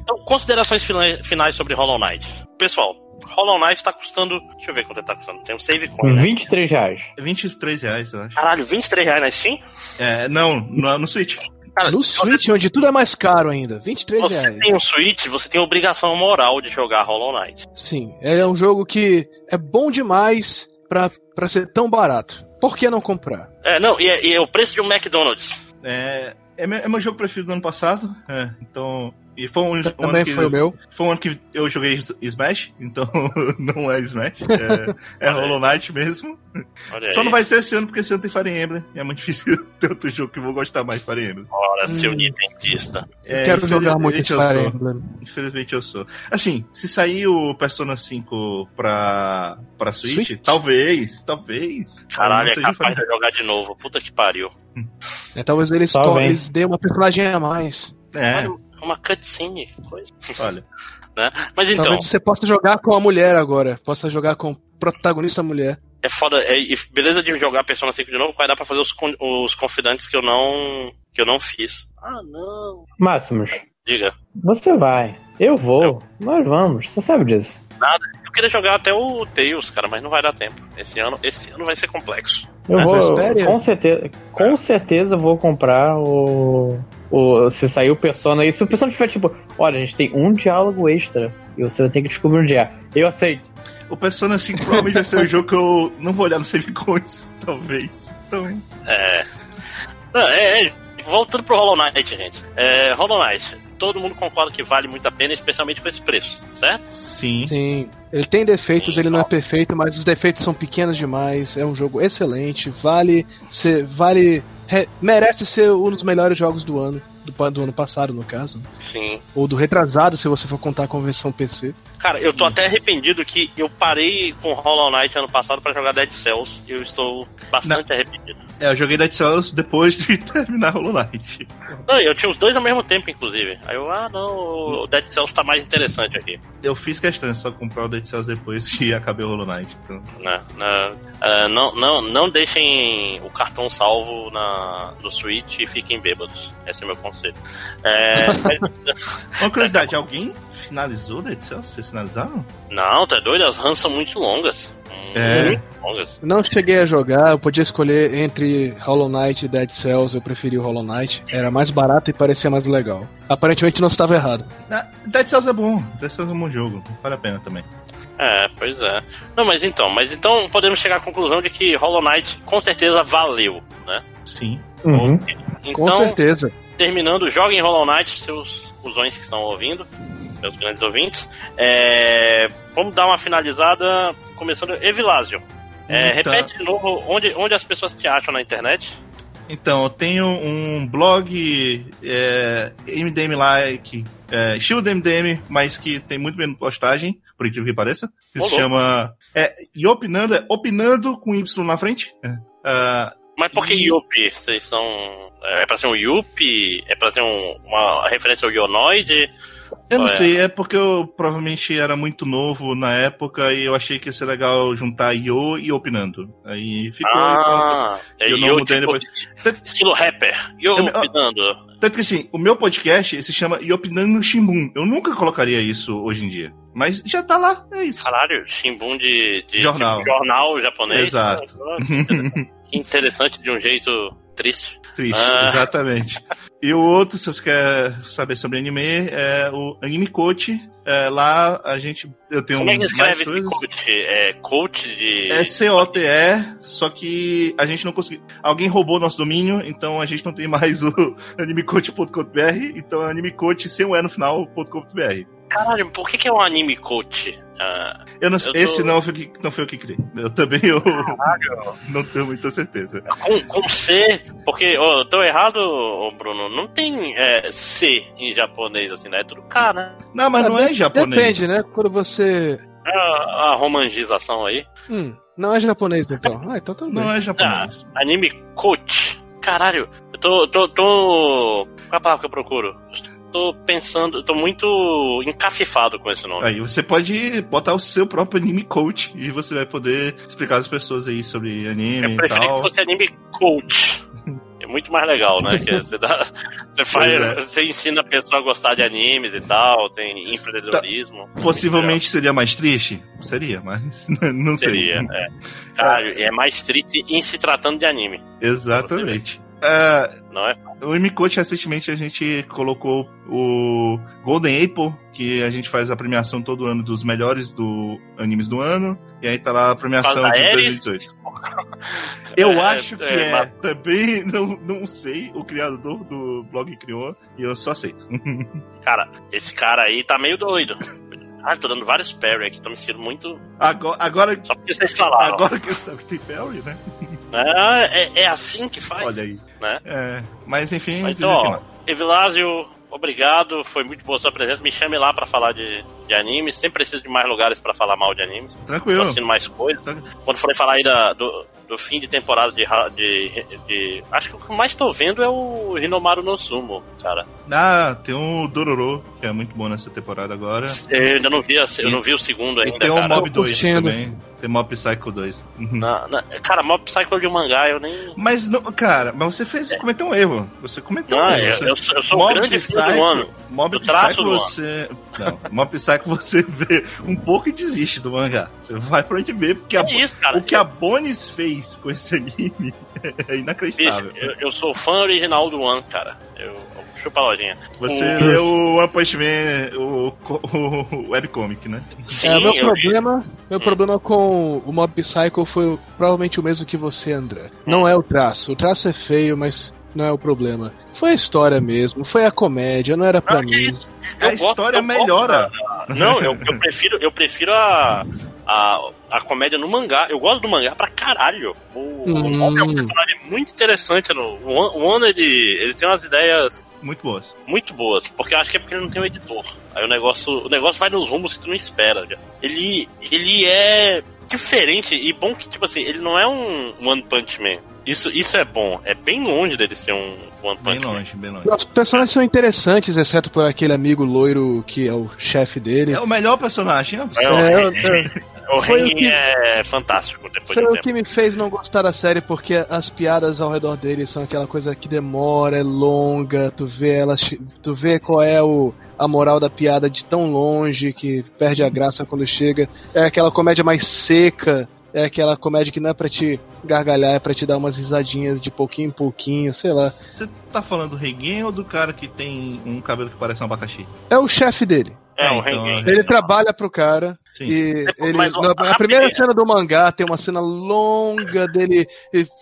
então, considerações fina- finais sobre Hollow Knight. Pessoal, Hollow Knight tá custando. Deixa eu ver quanto ele tá custando. Tem um save coin, né? 23 reais. É 23 reais, eu acho. Caralho, 23 reais na Steam? É, não, no, no Switch. Cara, No Switch, onde tudo é mais caro ainda. 23 você, você reais. tem um Switch, você tem a obrigação moral de jogar Hollow Knight. Sim, é um jogo que é bom demais pra, pra ser tão barato. Por que não comprar? É, não, e é, e é o preço de um McDonald's. É, é, meu, é meu jogo preferido do ano passado. É, então. E foi um, um ano Também que, foi o meu. foi um ano que eu joguei Smash, então não é Smash, é, é Olha. Hollow Knight mesmo. Olha Só aí. não vai ser esse ano porque esse ano tem Fire Emblem. E é muito difícil ter outro jogo que eu vou gostar mais de Fire Emblem. Ora, seu Hum. nintendista. É, Quero jogar muito eu Fire sou. Emblem. Infelizmente eu sou. Assim, se sair o Persona 5 pra, pra Switch, Switch? talvez, talvez. Caralho, é capaz de jogar de novo. Puta que pariu. É, talvez eles, eles dêem uma personagem a mais. É, Olha, uma cutscene. Coisa. olha. Né? Mas então, Talvez você possa jogar com a mulher agora. Possa jogar com protagonista mulher. é foda. É, e beleza de jogar Persona 5 de novo, vai dar pra fazer os, os confidantes que eu não. que eu não fiz. Ah, não. Máximos, Diga. você vai. Eu vou. Nós vamos. Você sabe disso. Eu queria jogar até o Tails, cara, mas não vai dar tempo. Esse ano, esse ano vai ser complexo. Eu Ah, vou. Com certeza. Com certeza vou comprar o. o se sair o Persona. E se o Persona tiver tipo, olha, a gente tem um diálogo extra. E você vai ter que descobrir onde é. Eu aceito. O Persona 5 provavelmente vai ser o jogo que eu não vou olhar no save coins, talvez. Então, É. Não, é, é, voltando pro Hollow Knight, gente. É, Hollow Knight, todo mundo concorda que vale muito a pena, especialmente com esse preço, certo? sim. Sim. Ele tem defeitos, Sim, ele não é ó. perfeito, mas os defeitos são pequenos demais. É um jogo excelente. Vale ser. Vale. Re- merece ser um dos melhores jogos do ano. Do, do ano passado, no caso. Sim. Ou do retrasado, se você for contar com a versão PC. Cara, eu tô até arrependido que eu parei com Hollow Knight ano passado pra jogar Dead Cells. Eu estou bastante arrependido. É, eu joguei Dead Cells depois de terminar Hollow Knight. Não, eu tinha os dois ao mesmo tempo, inclusive. Aí eu, ah, não, o Dead Cells tá mais interessante aqui. Eu fiz questão de só comprar o Dead Cells depois que acabei o Hollow Knight. Então. Né, né, uh, não, não, não deixem o cartão salvo na, no Switch e fiquem bêbados. Esse é o meu conselho. É. Uma curiosidade, alguém finalizou Dead Cells? Vocês finalizaram? Não, tá doido? As runs são muito longas. É. Muito longas. Não cheguei a jogar, eu podia escolher entre Hollow Knight e Dead Cells, eu preferi o Hollow Knight. Era mais barato e parecia mais legal. Aparentemente não estava errado. Ah, Dead Cells é bom. Dead Cells é um bom jogo. Vale a pena também. É, pois é. Não, mas então, mas então podemos chegar à conclusão de que Hollow Knight com certeza valeu, né? Sim. Uhum. Então, Com certeza. terminando, joguem Hollow Knight, seus cuzões que estão ouvindo, meus grandes ouvintes. É, vamos dar uma finalizada, começando. Evilásio, é, Então. repete de novo onde, onde as pessoas te acham na internet. Então, eu tenho um blog é, MDM like, é, estilo do MDM, mas que tem muito menos postagem, por incrível que pareça. Que se chama. É, e opinando, é opinando com Y na frente. É. Ah, Mas por que E- Yuppie? Vocês são. É pra ser um Yuppie? É pra ser um- uma referência ao Ionoid? Eu não é? sei, é porque eu provavelmente era muito novo na época e eu achei que ia ser legal juntar Io e opinando. Aí ficou. Ah, é Eu não Yo, mudei tipo, depois. estilo rapper. Yo, Eu- opinando. Tanto que assim, o meu podcast se chama Iopinando no Shimbun. Eu nunca colocaria isso hoje em dia. Mas já tá lá, é isso. Caralho, Shimbun de, de Jornal. tipo, jornal japonês. Exato. Interessante de um jeito triste. Triste, Ah. exatamente. E o outro, se você quer saber sobre anime, é o Anime Coach. É, lá a gente. Eu tenho Como é que escreve coisas. coach? É coach de. É C-O-T-E, só que a gente não conseguiu. Alguém roubou nosso domínio, então a gente não tem mais o animecoach.com.br, então é animecoach sem o E no final.com.br. Caralho, por que, que é um anime coach? Ah, Eu não, Eu tô- Esse não foi, o que, não foi o que criei. Eu também eu caralho. não tenho muita certeza. Com, com C, porque ó, eu tô errado, Bruno. Não tem é, C em japonês, assim, né? É tudo K, né? Não, mas Ah, não é de- japonês. Depende, né? Quando você. É a, a romangização aí. Hum, não é japonês então. Ah, então tudo bem. Não é Ah, japonês. anime coach. Caralho, eu tô, tô, tô. Qual é a palavra que eu procuro? Eu tô pensando, eu tô muito encafifado com esse nome. Aí você pode botar o seu próprio anime coach e você vai poder explicar às pessoas aí sobre anime Eu e preferi que fosse anime coach. É muito mais legal, né? Que você, dá, você, faz, é. você ensina a pessoa a gostar de animes e tal, tem empreendedorismo. Possivelmente seria mais triste? Seria, mas não sei. Seria, é. Cara, é mais triste em se tratando de anime, Exatamente. Ah, não é? o Anime Coach, recentemente, a gente colocou o Golden Apple, que a gente faz a premiação todo ano dos melhores do animes do ano. E aí tá lá a premiação Fala de Ares? 2018. Eu É, acho que é, é. mas- Também não, não sei. O criador do blog criou. E eu só aceito. Cara, esse cara aí tá meio doido. Ah, tô dando vários parry aqui, tô me sentindo muito. Agora, agora, Só porque vocês falaram. agora que eu sabe que tem Perry, né? Ah, é, é assim que faz. Olha aí. Né? É, mas enfim, Mas então, ó. Evilásio, obrigado, foi muito boa a sua presença. Me chame lá pra falar de, de animes. Sempre preciso de mais lugares pra falar mal de animes. Tô Tranquilo. assistindo mais coisas. Quando falei falar aí da- do, do fim de temporada de, de, de- Acho que o que mais tô vendo é o Hinomaru no Sumo, cara. Ah, tem o Dororo, que é muito bom nessa temporada agora. Eu ainda não vi, a- eu não vi o segundo E ainda, tem o. Mob Tô 2 curtindo. também. Tem Mob Psycho 2. Na- na- cara, Mob Psycho de um mangá, eu nem. Mas, não, cara, mas você fez, cometeu um erro. Você cometeu Não, um erro. Você- eu sou, eu sou um Mob grande fã do ano. Mob Do traço Psycho do ano. você. Não, Mob Psycho você vê um pouco e desiste do mangá. Você vai pro anime, porque a- É isso, cara. o que a Bonis fez com esse anime é Bicho, inacreditável. eu, eu sou fã original do One, cara. Eu chupa a lojinha. Você o- leu o One Punch Man, o, co- o webcomic, né? Sim, é, meu eu problema, meu problema com o Mob Psycho foi provavelmente o mesmo que você, André. Não é o traço. O traço é feio, mas não é o problema. Foi a história mesmo, foi a comédia, não era pra Não, que mim. A gosto- história gosto melhora. da- Não, eu, eu prefiro, eu prefiro a, a, a comédia no mangá. Eu gosto do mangá pra caralho. O, o Hum. Mob é um personagem muito interessante. No, o o One, ele, ele tem umas ideias Muito boas. muito boas. Porque eu acho que é porque ele não tem um editor. Aí o negócio, o negócio vai nos rumos que tu não espera. Já. Ele, ele é diferente e bom que, tipo assim, ele não é um One Punch Man. Isso, isso é bom. É bem longe dele ser um One Punch Bem Man. longe, bem longe. Os personagens são interessantes, exceto por aquele amigo loiro que é o chefe dele. É o melhor personagem, né? É, o É, eu- o foi o Hengen que- é fantástico depois Foi de um o que me fez não gostar da série, porque as piadas ao redor dele são aquela coisa que demora, é longa, tu vê ela, tu vê qual é o, a moral da piada de tão longe que perde a graça quando chega. É aquela comédia mais seca, é aquela comédia que não é pra te gargalhar, é pra te dar umas risadinhas de pouquinho em pouquinho, sei lá. Você tá falando do Regen ou do cara que tem um cabelo que parece um abacaxi? É o chefe dele. É, o É, então. Ele trabalha pro cara Sim. e ele, na, na rapidinho. primeira cena do mangá tem uma cena longa dele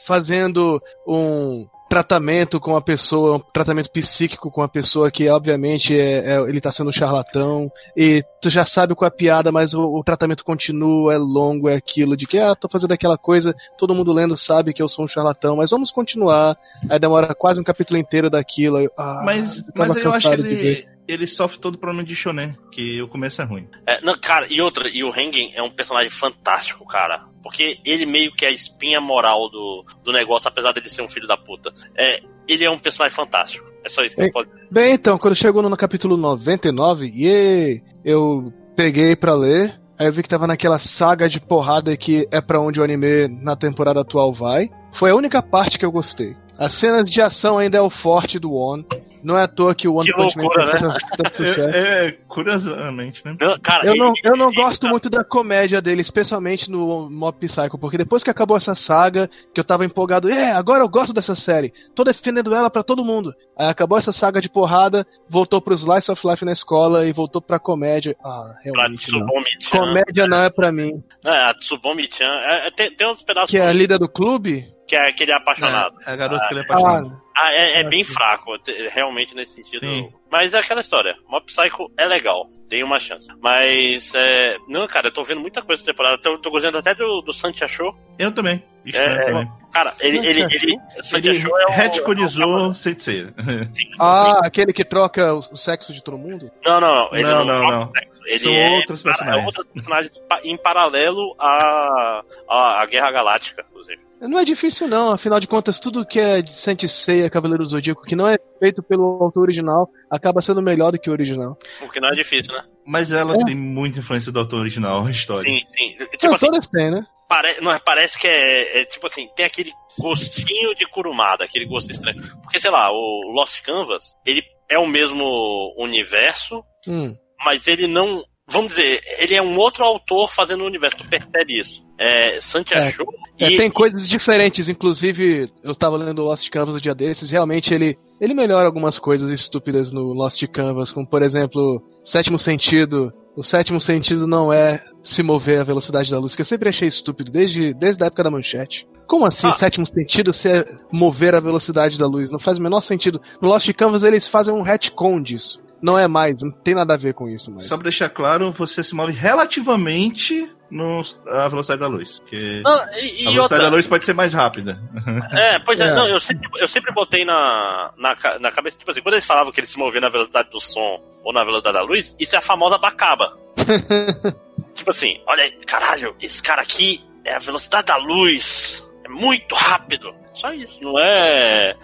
fazendo um tratamento com a pessoa, um tratamento psíquico com a pessoa que obviamente é, é- ele tá sendo um charlatão e tu já sabe qual é a piada, mas o, o tratamento continua, é longo, é aquilo de que ah, tô fazendo aquela coisa, todo mundo lendo sabe que eu sou um charlatão, mas vamos continuar. Aí demora quase um capítulo inteiro daquilo. aí, ah, Mas, mas eu acho que cansado de ver. ele, ele sofre todo o problema de shonen, que o começo é ruim. É, não, cara, e outra, e o Hengen é um personagem fantástico, cara. Porque ele meio que é a espinha moral do, do negócio, apesar dele ser um filho da puta. É, ele é um personagem fantástico. É só isso que É. eu posso dizer. Bem, então, quando chegou no capítulo 99, e eu peguei pra ler, aí eu vi que tava naquela saga de porrada que é pra onde o anime na temporada atual vai. Foi a única parte que eu gostei. As cenas de ação ainda é o forte do One. Não é à toa que o One Que Punch Man loucura, né? tanto, tanto sucesso. É, é, curiosamente, né? Não, cara, Eu ele- não, eu não ele- gosto muito da comédia dele, especialmente no Mob Psycho, porque depois que acabou essa saga, que eu tava empolgado, é, agora eu gosto dessa série, tô defendendo ela pra todo mundo. Aí acabou essa saga de porrada, voltou pro Slice of Life na escola e voltou pra comédia. Ah, Pra realmente não. Tsubomi-chan. Comédia não é pra mim. É, a Tsubomi-chan. É, é, tem, tem uns pedaços Que é a líder do clube? Que é aquele apaixonado. É, é a garota que ele é Ah, apaixonado. Ah, é, é bem fraco, te- realmente nesse sentido. Sim. Mas é aquela história. Mob Psycho é legal, tem uma chance. Mas, é... não, cara, eu tô vendo muita coisa essa temporada. Tô, tô gostando até do, do Santi Achou. Eu também. Estranho É, também. Cara, ele. ele, ele, Santi Ele Achou é o. retconizou Sensei. Sim, sim, Ah, aquele que troca o o sexo de todo mundo? Não, não, não. Ele Não, não, não, troca não. o sexo. Ele São é, outros para- personagens. É outros personagens em paralelo à, à Guerra Galáctica, inclusive. Não é difícil não, afinal de contas, tudo que é de Saint Seiya, Cavaleiro do Zodíaco, que não é feito pelo autor original, acaba sendo melhor do que o original. Porque não é difícil, né? Mas ela É. tem muita influência do autor original, a história. Sim, sim. Tipo Não, assim, todas têm, né? pare, não, é- parece que é, é, tipo assim, tem aquele gostinho de Kurumada, aquele gosto estranho. Porque, sei lá, o Lost Canvas, ele é o mesmo universo, Hum. mas ele não. Vamos dizer, ele é um outro autor fazendo o universo, tu percebe isso. É, Santi É. achou. É, e, tem coisas diferentes, inclusive, eu estava lendo Lost Canvas no dia desses, realmente ele, ele melhora algumas coisas estúpidas no Lost Canvas, como por exemplo, sétimo sentido. O sétimo sentido não é se mover à velocidade da luz, que eu sempre achei estúpido, desde, desde a época da manchete. Como assim, Ah. sétimo sentido ser mover a velocidade da luz? Não faz o menor sentido. No Lost Canvas eles fazem um retcon disso. Não é mais, não tem nada a ver com isso mais. Só pra deixar claro, você se move relativamente no, a velocidade da luz. Porque Não, e, a e velocidade outra. da luz pode ser mais rápida. É, pois é, É. não, eu sempre, eu sempre botei na, na, na cabeça, tipo assim, quando eles falavam que eles se moviam na velocidade do som ou na velocidade da luz, isso é a famosa bacaba. tipo assim, olha aí, caralho, esse cara aqui é a velocidade da luz. É muito rápido. Só isso. Não é.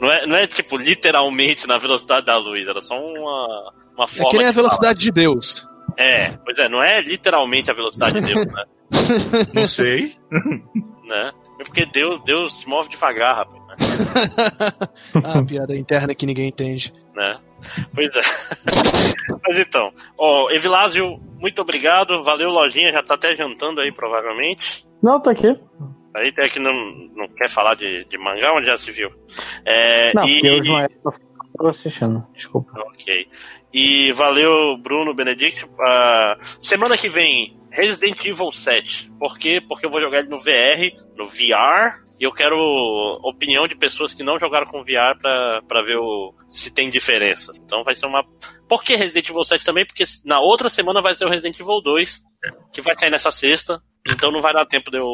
Não é, não é tipo, literalmente na velocidade da luz. Era só uma, uma É forma. que nem a de falar. velocidade de Deus. É, pois é, não é literalmente a velocidade de Deus, né? Não sei. né? É porque Deus, Deus se move devagar, rapaz. Né? ah, piada interna que ninguém entende. né? Pois é. Mas então, ó, Evilásio, muito obrigado. Valeu, lojinha. Já tá até jantando aí, provavelmente. Não, tô aqui. Aí até que não, não quer falar de, de mangá, onde já se viu. É, Não, e, hoje não é. Assistindo, desculpa. Ok. E valeu, Bruno Benedict. Ah, semana que vem, Resident Evil 7. Por quê? Porque eu vou jogar ele no VR, no VR. E eu quero opinião de pessoas que não jogaram com VR pra, pra ver o, se tem diferenças. Então vai ser uma. Por que Resident Evil 7 também? Porque na outra semana vai ser o Resident Evil 2, que vai sair nessa sexta. Então não vai dar tempo de eu,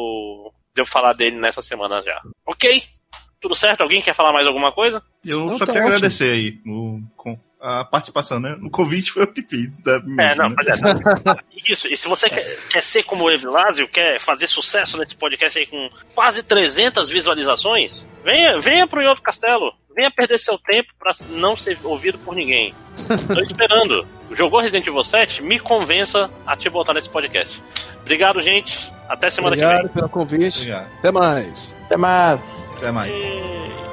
eu falar dele nessa semana já. Ok? Tudo certo? Alguém quer falar mais alguma coisa? Eu Não, só tá quero ótimo. agradecer aí o- com a participação, né? O convite foi eu que fiz. Tá, mesmo, É, não, né? é, não. Isso, e se você quer, quer ser como o Evilásio, quer fazer sucesso nesse podcast aí com quase 300 visualizações, venha, venha pro Outro Castelo. Venha perder seu tempo pra não ser ouvido por ninguém. Tô esperando. Jogou Resident Evil 7? Me convença a te botar nesse podcast. Obrigado, gente. Até semana Obrigado que pelo convite. Obrigado. Até mais. Até mais. Até mais. vem. E...